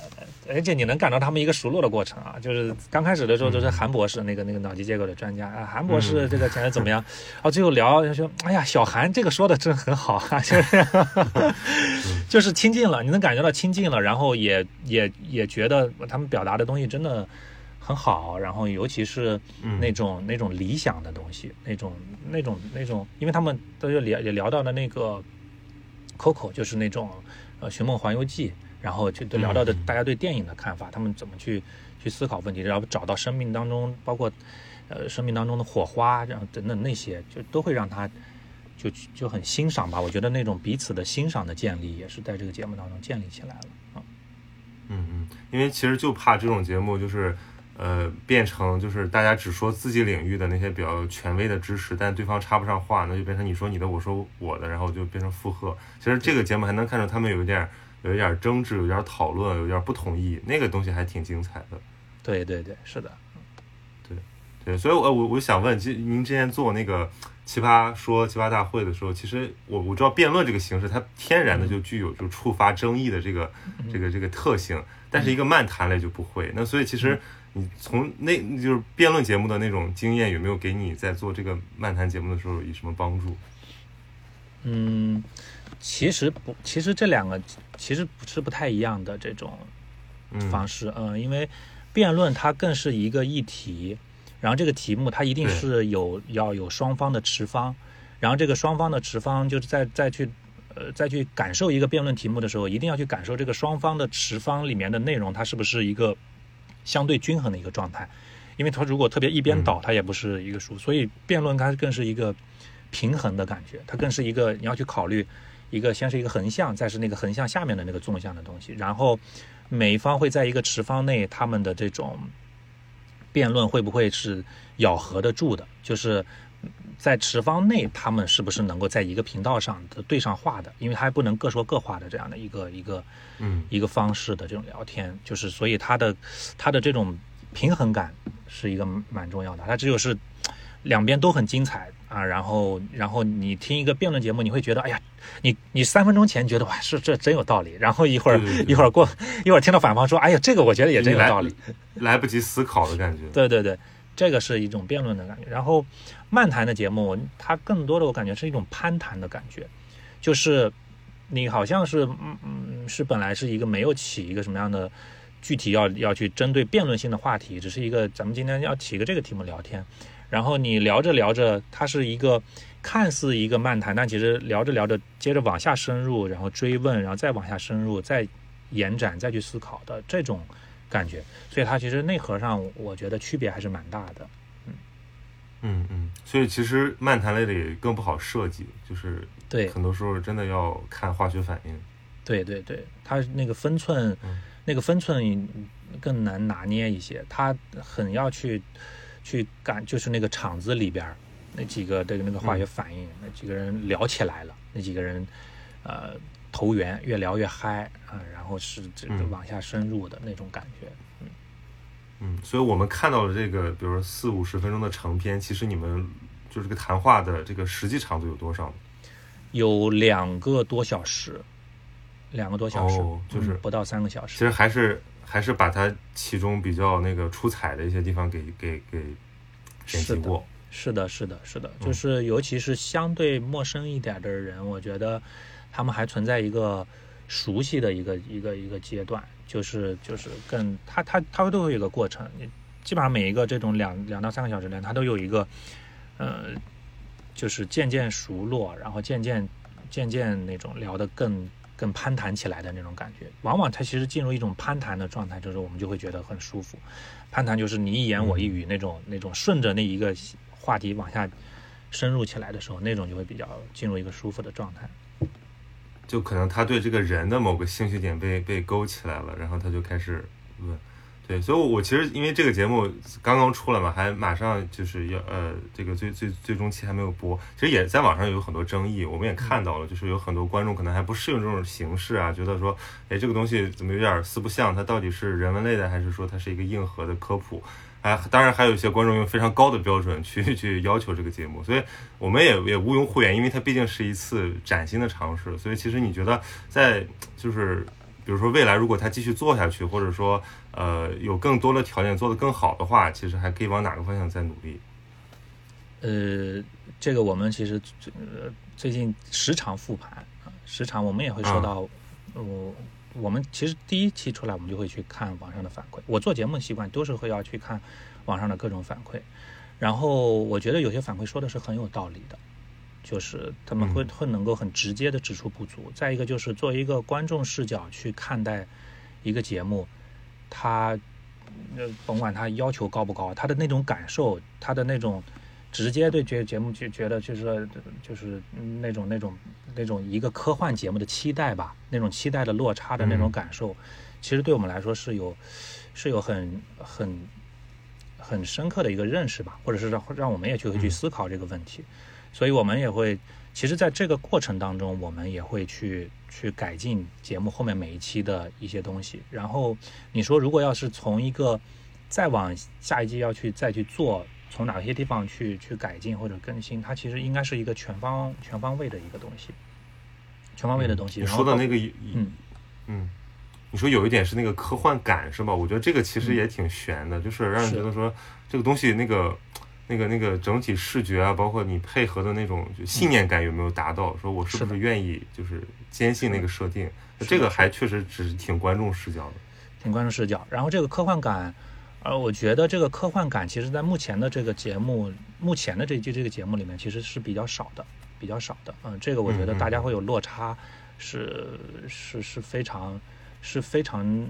而且你能感到他们一个熟络的过程啊，就是刚开始的时候都是嗯。韩博士那个那个脑机接口的专家啊，韩博士嗯。这个讲的怎么样，然后最后聊就说，哎呀，小韩这个说的真很好啊，就是 [LAUGHS] 就是亲近了，你能感觉到亲近了，然后也也也觉得他们表达的东西真的很好，然后尤其是嗯。那种、那种理想的东西，那种那种那种，因为他们都有聊也聊到了那个 Coco，就是那种呃《寻梦环游记》，然后就都聊到的嗯大家对电影的看法，他们怎么去去思考问题，然后找到生命当中包括呃生命当中的火花，然后等等那些，就都会让他就就很欣赏吧。我觉得那种彼此的欣赏的建立，也是在这个节目当中建立起来了啊。嗯嗯，因为其实就怕这种节目就是，呃，变成就是大家只说自己领域的那些比较权威的知识，但对方插不上话，那就变成你说你的，我说我的，然后就变成附和。其实这个节目还能看出他们有一点有一点争执，有点讨论，有点不同意，那个东西还挺精彩的。对对对，是的，对对，所以我我我想问，其实您之前做那个奇葩说奇葩大会的时候，其实我我知道辩论这个形式，它天然的就具有就触发争议的这个这个这个特性，但是一个漫谈类就不会。那所以其实你从那就是辩论节目的那种经验，有没有给你在做这个漫谈节目的时候有什么帮助？嗯，其实不，其实这两个其实不是不太一样的这种嗯方式，嗯，因为辩论它更是一个议题，然后这个题目它一定是有要有双方的持方，然后这个双方的持方就是再再去呃再去感受一个辩论题目的时候，一定要去感受这个双方的持方里面的内容，它是不是一个相对均衡的一个状态，因为它如果特别一边倒，它也不是一个输，所以辩论它更是一个平衡的感觉，它更是一个你要去考虑一个先是一个横向，再是那个横向下面的那个纵向的东西，然后每一方会在一个持方内，他们的这种辩论会不会是咬合得住的？就是在持方内，他们是不是能够在一个频道上的对上话的？因为他还不能各说各话的这样的一个一个嗯一个方式的这种聊天，就是所以他的他的这种平衡感是一个蛮重要的。他只有是两边都很精彩啊，然后然后你听一个辩论节目，你会觉得哎呀，你你三分钟前觉得哇是这真有道理，然后一会儿一会儿过一会儿听到反方说哎呀这个我觉得也真有道理，[LAUGHS] 来不及思考的感觉。对对对，这个是一种辩论的感觉。然后漫谈的节目，它更多的我感觉是一种攀谈的感觉，就是你好像是嗯嗯是本来是一个没有起一个什么样的具体要要去针对辩论性的话题，只是一个咱们今天要起一个这个题目聊天，然后你聊着聊着，它是一个看似一个漫谈，但其实聊着聊着，接着往下深入，然后追问，然后再往下深入，再延展，再去思考的这种感觉。所以它其实内核上，我觉得区别还是蛮大的。嗯嗯，所以其实漫谈类的也更不好设计，就是对很多时候真的要看化学反应。对对对，它那个分寸，嗯那个分寸更难拿捏一些，它很要去去感，就是那个场子里边儿那几个这个那个化学反应，那几个人聊起来了，那几个人呃投缘，越聊越嗨啊、然后是这个嗯往下深入的那种感觉。嗯，所以我们看到了这个，比如说四五十分钟的长片，其实你们就这个谈话的这个实际长度有多少呢？有两个多小时，两个多小时，哦就是嗯不到三个小时其。实还是还是把它其中比较那个出彩的一些地方给给给剪是的辑过。是的，是的，是的，嗯就是尤其是相对陌生一点的人，我觉得他们还存在一个熟悉的一个一个一个阶段，就是就是更他他他都会有一个过程，你基本上每一个这种两两到三个小时的，它都有一个，呃，就是渐渐熟络，然后渐渐渐渐那种聊得更更攀谈起来的那种感觉。往往它其实进入一种攀谈的状态，就是我们就会觉得很舒服。攀谈就是你一言我一语那种那种顺着那一个话题往下深入起来的时候，那种就会比较进入一个舒服的状态。就可能他对这个人的某个兴趣点被被勾起来了，然后他就开始问。对，所以，我其实因为这个节目刚刚出来嘛，还马上就是要呃，这个最最最终期还没有播，其实也在网上有很多争议，我们也看到了，就是有很多观众可能还不适应这种形式啊，觉得说，哎，这个东西怎么有点四不像，它到底是人文类的，还是说它是一个硬核的科普？哎，当然还有一些观众用非常高的标准去去要求这个节目，所以我们也也毋庸讳言，因为它毕竟是一次崭新的尝试，所以其实你觉得在就是。比如说，未来如果他继续做下去，或者说，呃，有更多的条件做得更好的话，其实还可以往哪个方向再努力？呃，这个我们其实呃最近时常复盘啊，时常我们也会收到，我我们其实第一期出来，我们就会去看网上的反馈。我做节目的习惯都是会要去看网上的各种反馈，然后我觉得有些反馈说的是很有道理的。就是他们会会能够很直接的指出不足。再一个就是作为一个观众视角去看待一个节目，他呃甭管他要求高不高，他的那种感受，他的那种直接对节节目就觉得就是就是那种那种那种一个科幻节目的期待吧，那种期待的落差的那种感受，其实对我们来说是有是有很很很深刻的一个认识吧，或者是让让我们也去会去思考这个问题。所以我们也会，其实，在这个过程当中，我们也会去去改进节目后面每一期的一些东西。然后你说，如果要是从一个再往下一季要去再去做，从哪些地方去去改进或者更新，它其实应该是一个全方全方位的一个东西，全方位的东西。你说的那个，嗯嗯，你说有一点是那个科幻感是吧？我觉得这个其实也挺悬的，就是让人觉得说这个东西那个。那个那个整体视觉啊，包括你配合的那种信念感有没有达到？说我是不是愿意就是坚信那个设定？这个还确实只是挺观众视角的，挺观众视角。然后这个科幻感，呃，我觉得这个科幻感其实在目前的这个节目，目前的这季这个节目里面其实是比较少的，比较少的。嗯，这个我觉得大家会有落差，是是是非常是非常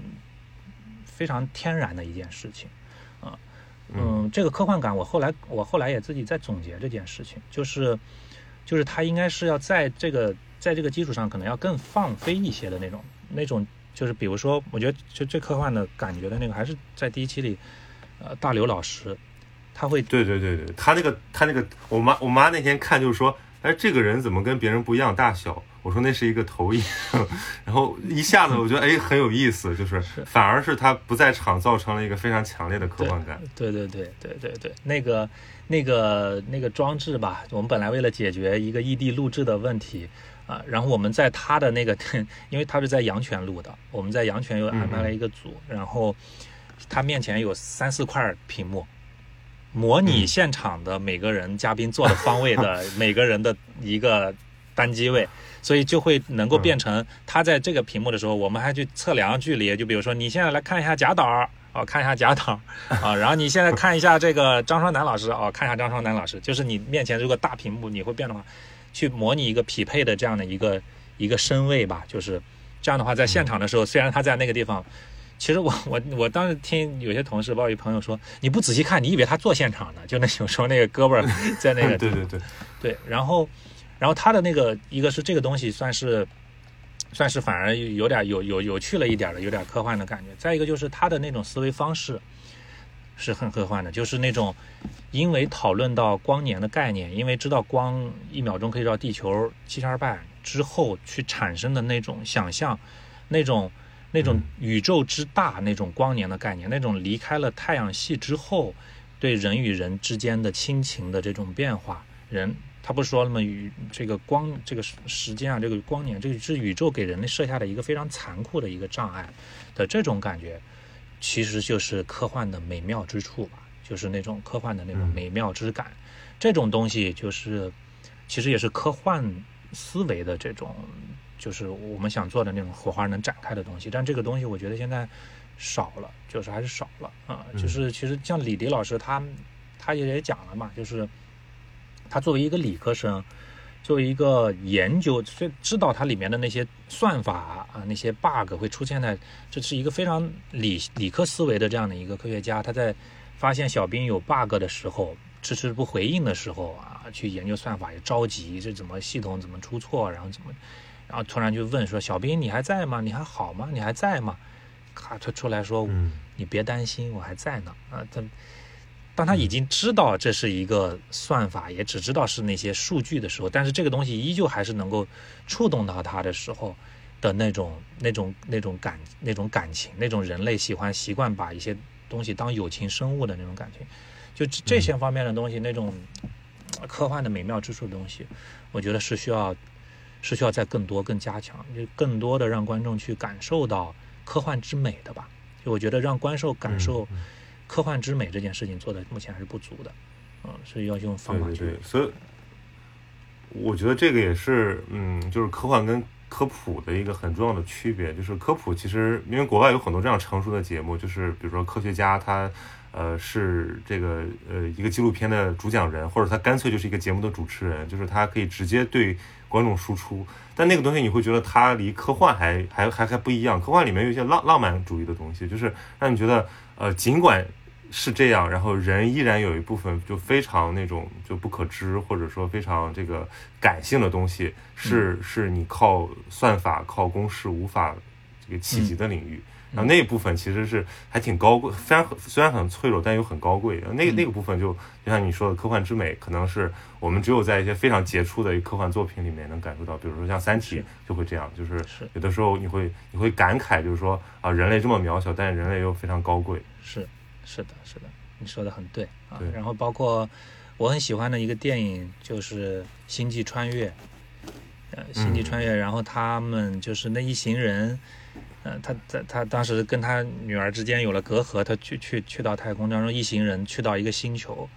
非常天然的一件事情。啊嗯，这个科幻感，我后来我后来也自己在总结这件事情，就是，就是它应该是要在这个在这个基础上，可能要更放飞一些的那种那种，就是比如说，我觉得就最科幻的感觉的那个，还是在第一期里，呃，大刘老师，他会，对对对对，他那个他那个，我妈我妈那天看就是说，哎，这个人怎么跟别人不一样大小？我说那是一个投影，然后一下子我觉得哎很有意思，就是反而是他不在场造成了一个非常强烈的科幻感。对对对对对对，那个那个那个装置吧，我们本来为了解决一个异地录制的问题啊，然后我们在他的那个，[LAUGHS] 因为他是在阳泉录的，我们在阳泉又安排了一个组，然后他面前有三四块屏幕，模拟现场的每个人嘉宾坐的方位的 [LAUGHS] 每个人的一个单机位。所以就会能够变成他在这个屏幕的时候，我们还去测量距离。就比如说，你现在来看一下贾导哦，看一下贾导 [LAUGHS] 啊，然后你现在看一下这个张双楠老师哦，看一下张双楠老师。就是你面前如果大屏幕你会变的话，去模拟一个匹配的这样的一个一个身位吧。就是这样的话，在现场的时候，虽然他在那个地方，其实我 [LAUGHS] 我我当时听有些同事，包括一朋友说，你不仔细看，你以为他做现场呢？就那有时候那个胳膊 [LAUGHS] 在那个对对对对，然后。然后他的那个一个是这个东西算是，算是反而有点有有有趣了一点的，有点科幻的感觉。再一个就是他的那种思维方式是很科幻的，就是那种因为讨论到光年的概念，因为知道光一秒钟可以绕地球七千二百之后去产生的那种想象，那种那种宇宙之大那种光年的概念，那种离开了太阳系之后对人与人之间的亲情的这种变化，人。他不是说了吗？宇这个光，这个时间啊，这个光年，这个是宇宙给人类设下的一个非常残酷的一个障碍的这种感觉，其实就是科幻的美妙之处吧，就是那种科幻的那种美妙之感。这种东西就是，其实也是科幻思维的这种就是我们想做的那种火花能展开的东西。但这个东西我觉得现在少了，就是还是少了啊。就是其实像李迪老师他他也也讲了嘛，就是他作为一个理科生。作为一个研究，就知道它里面的那些算法啊，那些 bug 会出现在，这是一个非常理理科思维的这样的一个科学家。他在发现小兵有 bug 的时候，迟迟不回应的时候啊，去研究算法也着急，这怎么系统怎么出错，然后怎么，然后突然就问说：“小兵你还在吗？你还好吗？你还在吗？”咔，他出来说：“你别担心，我还在呢。”啊，他。当他已经知道这是一个算法，也只知道是那些数据的时候，但是这个东西依旧还是能够触动到他的时候的那种、那种、那种感、那种感情，那种人类喜欢习惯把一些东西当有情生物的那种感情，就这些方面的东西，那种科幻的美妙之处的东西，我觉得是需要是需要在更多、更加强，就更多的让观众去感受到科幻之美的吧。就我觉得让观众感受。科幻之美这件事情做的目前还是不足的，嗯，所以要用方法去。对对对，所以我觉得这个也是，嗯，就是科幻跟科普的一个很重要的区别。就是科普其实，因为国外有很多这样成熟的节目，就是比如说科学家他，呃，是这个呃一个纪录片的主讲人，或者他干脆就是一个节目的主持人，就是他可以直接对观众输出。但那个东西你会觉得它离科幻还还还还不一样。科幻里面有一些浪浪漫主义的东西，就是让你觉得，呃，尽管。是这样，然后人依然有一部分就非常那种就不可知，或者说非常这个感性的东西，是是你靠算法、靠公式无法这个企及的领域。然后那一部分其实是还挺高贵，虽然虽然很脆弱，但又很高贵。那那个部分就就像你说的科幻之美，可能是我们只有在一些非常杰出的科幻作品里面能感受到。比如说像《三体》就会这样，就是有的时候你会你会感慨，就是说啊，人类这么渺小，但是人类又非常高贵。是。是的，是的，你说的很对啊。然后包括我很喜欢的一个电影就是《星际穿越》，呃，《星际穿越》，然后他们就是那一行人，呃，他在他当时跟他女儿之间有了隔阂，他去去去到太空当中，一行人去到一个星球，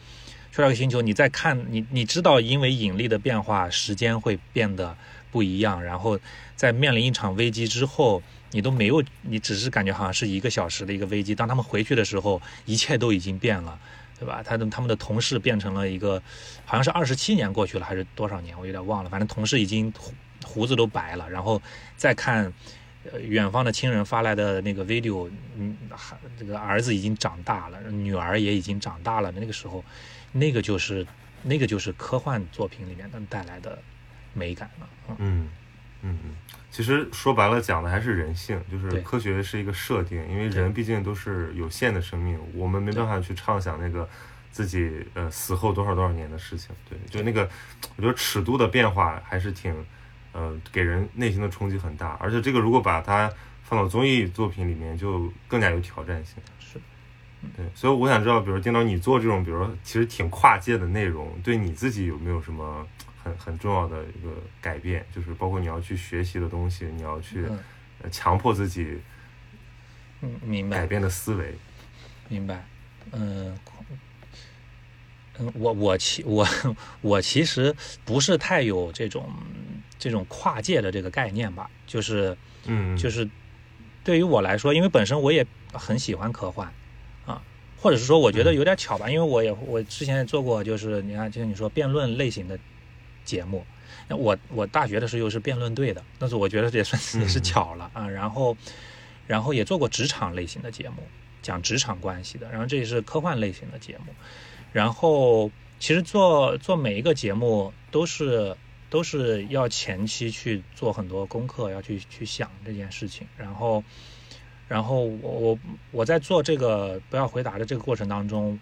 去到一个星球，你再看你你知道，因为引力的变化，时间会变得不一样，然后在面临一场危机之后。你都没有，你只是感觉好像是一个小时的一个危机。当他们回去的时候，一切都已经变了，对吧？他的他们的同事变成了一个，好像是二十七年过去了，还是多少年？我有点忘了。反正同事已经胡子都白了。然后再看，呃，远方的亲人发来的那个 video，嗯，这个儿子已经长大了，女儿也已经长大了。那个时候，那个就是那个就是科幻作品里面能带来的美感了。嗯嗯嗯。其实说白了，讲的还是人性，就是科学是一个设定，因为人毕竟都是有限的生命，我们没办法去畅想那个自己呃死后多少多少年的事情。对，就那个，我觉得尺度的变化还是挺，呃，给人内心的冲击很大。而且这个如果把它放到综艺作品里面，就更加有挑战性。是，对，所以我想知道，比如丁导，你做这种，比如说其实挺跨界的内容，对你自己有没有什么？很很重要的一个改变，就是包括你要去学习的东西，你要去强迫自己，嗯，明白，改变的思维，明白，嗯，嗯，我我其我我其实不是太有这种这种跨界的这个概念吧，就是嗯，就是对于我来说，因为本身我也很喜欢科幻啊，或者是说我觉得有点巧吧，因为我也我之前也做过，就是你看，就像你说辩论类型的。节目，那我我大学的时候又是辩论队的，但是我觉得这也算也是巧了啊。然后，然后也做过职场类型的节目，讲职场关系的。然后这也是科幻类型的节目。然后其实做做每一个节目都是都是要前期去做很多功课，要去去想这件事情。然后，然后我我我在做这个不要回答的这个过程当中，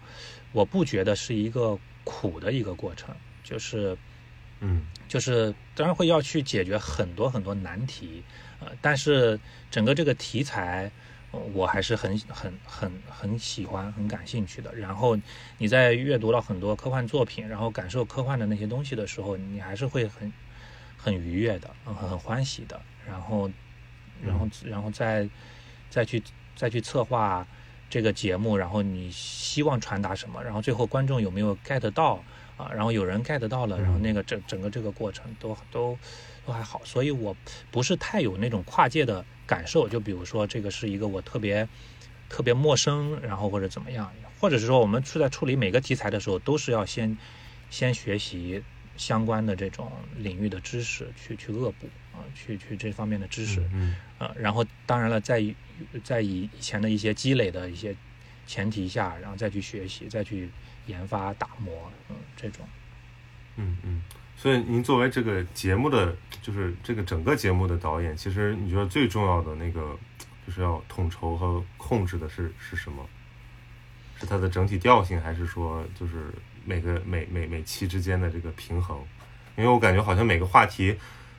我不觉得是一个苦的一个过程，就是。嗯，就是当然会要去解决很多很多难题，呃，但是整个这个题材，我还是很很很很喜欢、很感兴趣的。然后你在阅读到很多科幻作品，然后感受科幻的那些东西的时候，你还是会很很愉悦的，很很欢喜的。然后，然后，然后再再去再去策划这个节目，然后你希望传达什么？然后最后观众有没有 get 到？啊，然后有人 get 到了，然后那个整整个这个过程都都都还好，所以我不是太有那种跨界的感受。就比如说这个是一个我特别特别陌生，然后或者怎么样，或者是说我们是在处理每个题材的时候，都是要先先学习相关的这种领域的知识，去去恶补啊，去去这方面的知识，嗯啊，然后当然了，在在以以前的一些积累的一些前提下，然后再去学习，再去研发打磨，嗯，这种。嗯嗯，所以您作为这个节目的，就是这个整个节目的导演，其实你觉得最重要的那个，就是要统筹和控制的是是什么？是它的整体调性，还是说就是每个每每每期之间的这个平衡？因为我感觉好像每个话题，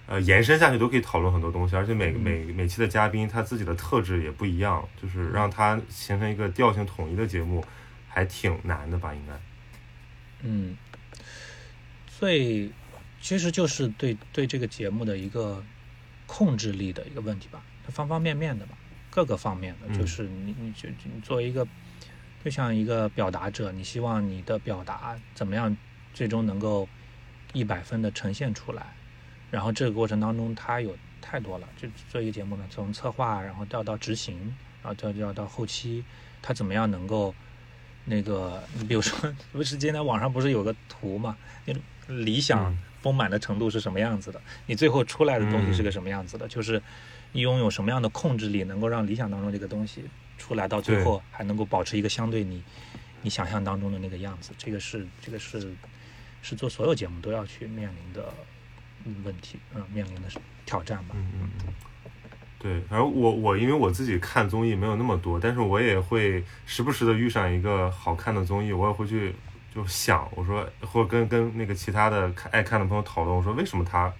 呃，延伸下去都可以讨论很多东西，而且每个每每期的嘉宾他自己的特质也不一样，就是让它形成一个调性统一的节目，还挺难的吧？应该。嗯，最其实就是对对这个节目的一个控制力的一个问题吧，方方面面的吧，各个方面的，嗯就是你你就你作为一个就像一个表达者，你希望你的表达怎么样，最终能够一百分的呈现出来，然后这个过程当中它有太多了，就做一个节目呢，从策划，然后调到执行，然后调调到后期，它怎么样能够。那个，你比如说，[LAUGHS] 不是今天网上不是有个图嘛？那种理想嗯丰满的程度是什么样子的？你最后出来的东西是个什么样子的？就是你拥有什么样的控制力，能够让理想当中这个东西出来到最后还能够保持一个相对你你想象当中的那个样子。这个是这个是是做所有节目都要去面临的嗯问题，嗯，面临的挑战吧。嗯，对，反正我我因为我自己看综艺没有那么多，但是我也会时不时的遇上一个好看的综艺，我也会去就想，我说或者跟跟那个其他的看爱看的朋友讨论，我说为什么它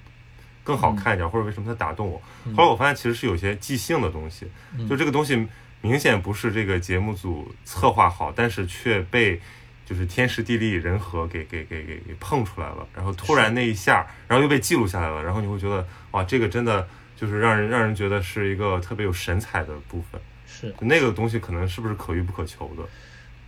更好看一点，或者为什么它打动我？嗯后来我发现其实是有些即兴的东西，嗯就这个东西明显不是这个节目组策划好，但是却被就是天时地利人和给给给给给碰出来了，然后突然那一下，然后又被记录下来了，然后你会觉得哇，这个真的就是让人让人觉得是一个特别有神采的部分，是那个东西可能是不是可遇不可求的，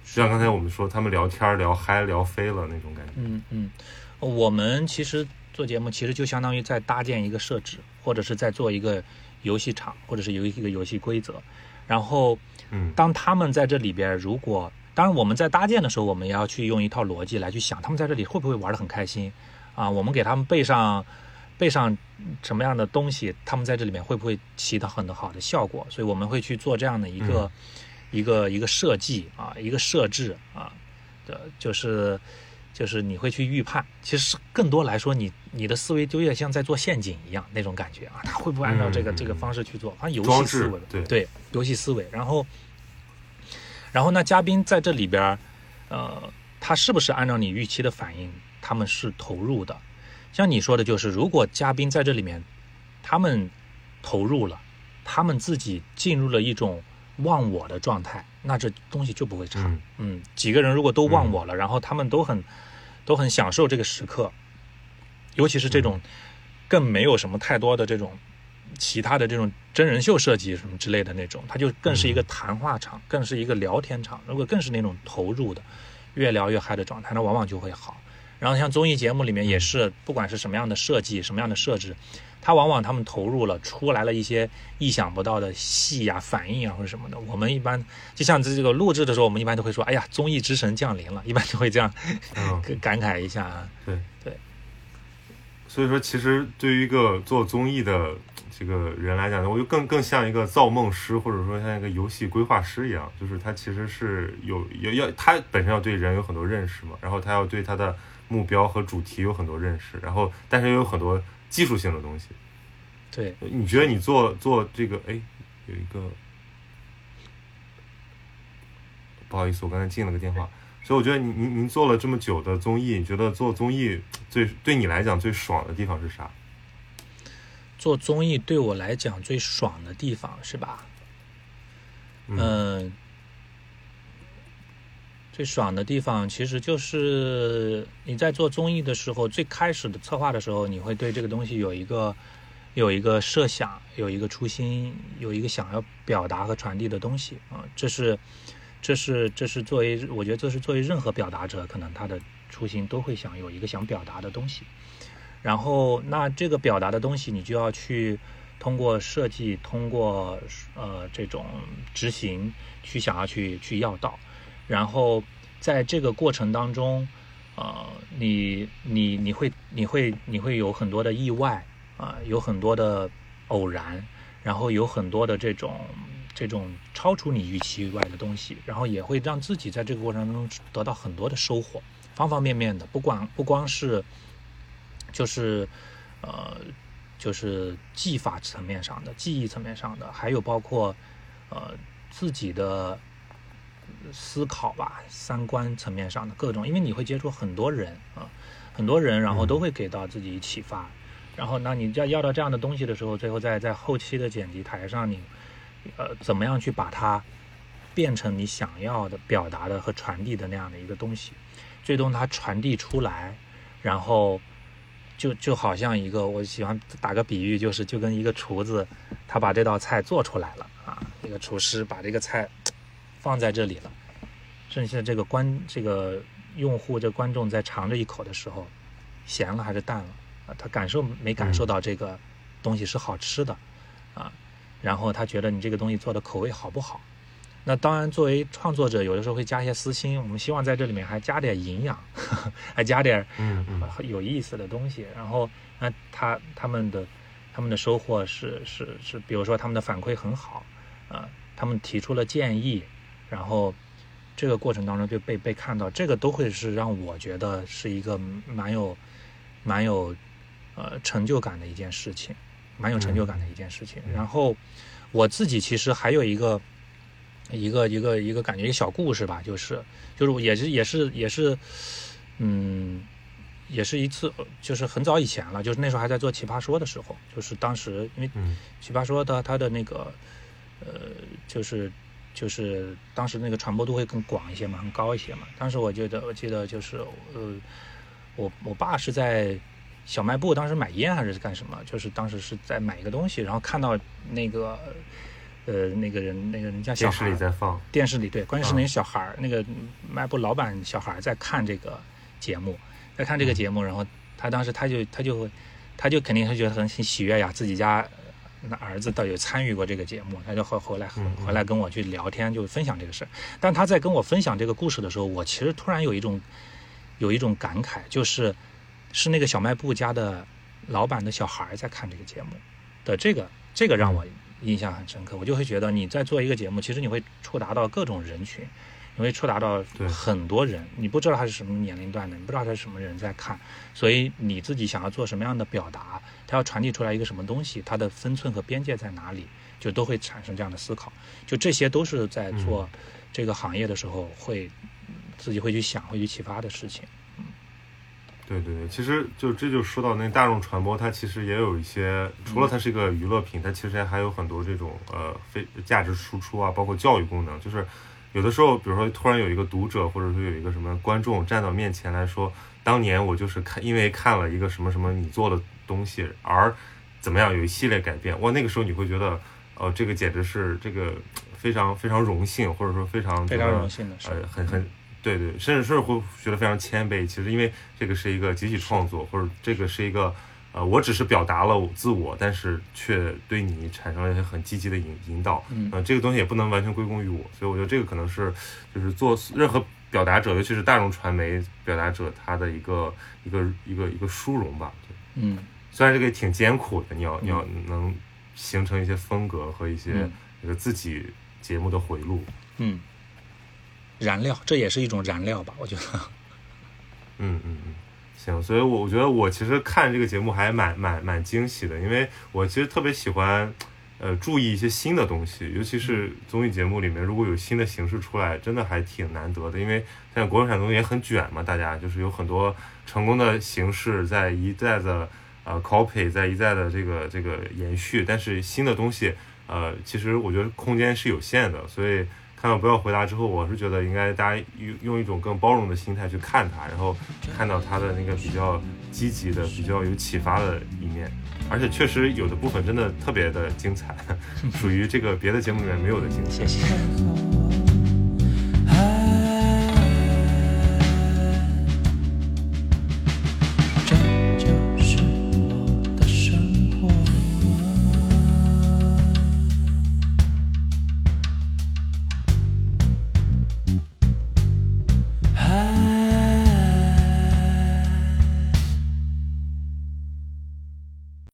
就像刚才我们说他们聊天聊嗨聊飞了那种感觉，嗯嗯，我们其实做节目，其实就相当于在搭建一个设置，或者是在做一个游戏场，或者是有一个游戏规则。然后，嗯。当他们在这里边，如果当然我们在搭建的时候，我们也要去用一套逻辑来去想，他们在这里会不会玩得很开心啊？我们给他们备上备上什么样的东西，他们在这里面会不会起到很多好的效果？所以我们会去做这样的一个、一个一个设计啊，一个设置啊的，就是就是你会去预判。其实更多来说，你你的思维就有点像在做陷阱一样那种感觉啊，他会不会按照这个、嗯这个方式去做？好像游戏思维，对对游戏思维。然后然后呢，嘉宾在这里边儿，呃，他是不是按照你预期的反应，他们是投入的？像你说的，就是如果嘉宾在这里面，他们投入了，他们自己进入了一种忘我的状态，那这东西就不会差。嗯嗯，几个人如果都忘我了，然后他们都很都很享受这个时刻，尤其是这种更没有什么太多的这种其他的这种真人秀设计什么之类的那种，它就更是一个谈话场，更是一个聊天场。如果更是那种投入的，越聊越嗨的状态，那往往就会好。然后像综艺节目里面也是，不管是什么样的设计、什么样的设置，它往往他们投入了，出来了一些意想不到的戏呀、反应啊或者什么的。我们一般就像这个录制的时候，我们一般都会说：“哎呀，综艺之神降临了。”一般都会这样嗯。[LAUGHS] 感慨一下啊。对对，所以说，其实对于一个做综艺的这个人来讲呢，我就更更像一个造梦师，或者说像一个游戏规划师一样，就是他其实是有有要他本身要对人有很多认识嘛，然后他要对他的目标和主题有很多认识，然后但是又有很多技术性的东西。对，你觉得你做做这个，哎，有一个，不好意思，我刚才进了个电话，所以我觉得您您您做了这么久的综艺，你觉得做综艺最对你来讲最爽的地方是啥？做综艺对我来讲最爽的地方是吧？嗯嗯，最爽的地方其实就是你在做综艺的时候，最开始的策划的时候，你会对这个东西有一个有一个设想，有一个初心，有一个想要表达和传递的东西啊、这是这是这是作为我觉得这是作为任何表达者可能他的初心都会想有一个想表达的东西，然后那这个表达的东西，你就要去通过设计，通过呃这种执行，去想要去去要到，然后在这个过程当中，呃，你你你会你会你会有很多的意外啊、有很多的偶然，然后有很多的这种。这种超出你预期以外的东西，然后也会让自己在这个过程当中得到很多的收获，方方面面的，不管不光是，就是，呃，就是技法层面上的、技艺层面上的，还有包括，呃，自己的思考吧、三观层面上的各种，因为你会接触很多人啊、很多人，然后都会给到自己启发，然后那你要要到这样的东西的时候，最后在在后期的剪辑台上你。呃，怎么样去把它变成你想要的表达的和传递的那样的一个东西，最终它传递出来，然后就就好像一个，我喜欢打个比喻，就是就跟一个厨子，他把这道菜做出来了啊，一个厨师把这个菜放在这里了，剩下这个观这个用户这观众在尝着一口的时候，咸了还是淡了啊？他感受没感受到这个东西是好吃的啊？然后他觉得你这个东西做的口味好不好？那当然，作为创作者，有的时候会加一些私心，我们希望在这里面还加点营养，呵 [LAUGHS] 呵还加点嗯嗯有意思的东西。然后，那他他们的他们的收获是是是，比如说他们的反馈很好，啊、他们提出了建议，然后这个过程当中就被被看到，这个都会是让我觉得是一个蛮有蛮有呃成就感的一件事情。蛮有成就感的一件事情。嗯然后我自己其实还有一个一个一个一个感觉一个小故事吧，就是就是也是也是也是嗯。也是一次，呃就是很早以前了，就是那时候还在做奇葩说的时候，就是当时因为嗯奇葩说的它的那个呃，就是就是当时那个传播度会更广一些嘛，很高一些嘛。当时我觉得我记得就是呃，我我爸是在小卖部当时买烟还是干什么，就是当时是在买一个东西，然后看到那个呃那个人那个人家小电视孩里在放，电视里对，关键是啊那小孩儿、那个卖部老板小孩儿在看这个节目，在看这个节目，然后他当时他就他就他就肯定是觉得很很喜悦呀，自己家呃那儿子到底有参与过这个节目，他就后后来回来跟我去聊天，就分享这个事儿。但他在跟我分享这个故事的时候，我其实突然有一种有一种感慨，就是是那个小卖部家的老板的小孩儿在看这个节目的这个这个让我印象很深刻。我就会觉得你在做一个节目，其实你会触达到各种人群，你会触达到很多人，你不知道他是什么年龄段的，你不知道他是什么人在看，所以你自己想要做什么样的表达，他要传递出来一个什么东西，它的分寸和边界在哪里，就都会产生这样的思考。就这些都是在做这个行业的时候会自己会去想、会去启发的事情。对对对，其实就这就说到那大众传播，它其实也有一些，除了它是一个娱乐品，它其实还有很多这种呃非价值输出啊，包括教育功能。就是有的时候，比如说突然有一个读者，或者说有一个什么观众站到面前来说，当年我就是看因为看了一个什么什么你做的东西而怎么样有一系列改变，哇，那个时候你会觉得，呃，这个简直是这个非常非常荣幸，或者说非常非常荣幸的事。呃，很很，对对，甚至是会觉得非常谦卑。其实因为这个是一个集体创作，或者这个是一个，呃，我只是表达了我自我，但是却对你产生了一些很积极的引引导。嗯呃，这个东西也不能完全归功于我，所以我觉得这个可能是就是做任何表达者，尤其是大众传媒表达者，他的一个一个一个一个殊荣吧。对，嗯虽然这个挺艰苦的，你要你要能形成一些风格和一些嗯这个自己节目的回路。嗯，燃料，这也是一种燃料吧？我觉得。嗯嗯嗯，行，所以我我觉得我其实看这个节目还蛮蛮蛮惊喜的，因为我其实特别喜欢，呃，注意一些新的东西，尤其是综艺节目里面如果有新的形式出来，真的还挺难得的，因为现在国产综艺也很卷嘛，大家就是有很多成功的形式在一再的呃 copy，在一再的这个这个延续，但是新的东西，呃，其实我觉得空间是有限的，所以。看到不要回答之后，我是觉得应该大家用用一种更包容的心态去看它，然后看到它的那个比较积极的、比较有启发的一面，而且确实有的部分真的特别的精彩，[LAUGHS] 属于这个别的节目里面没有的精彩。谢谢。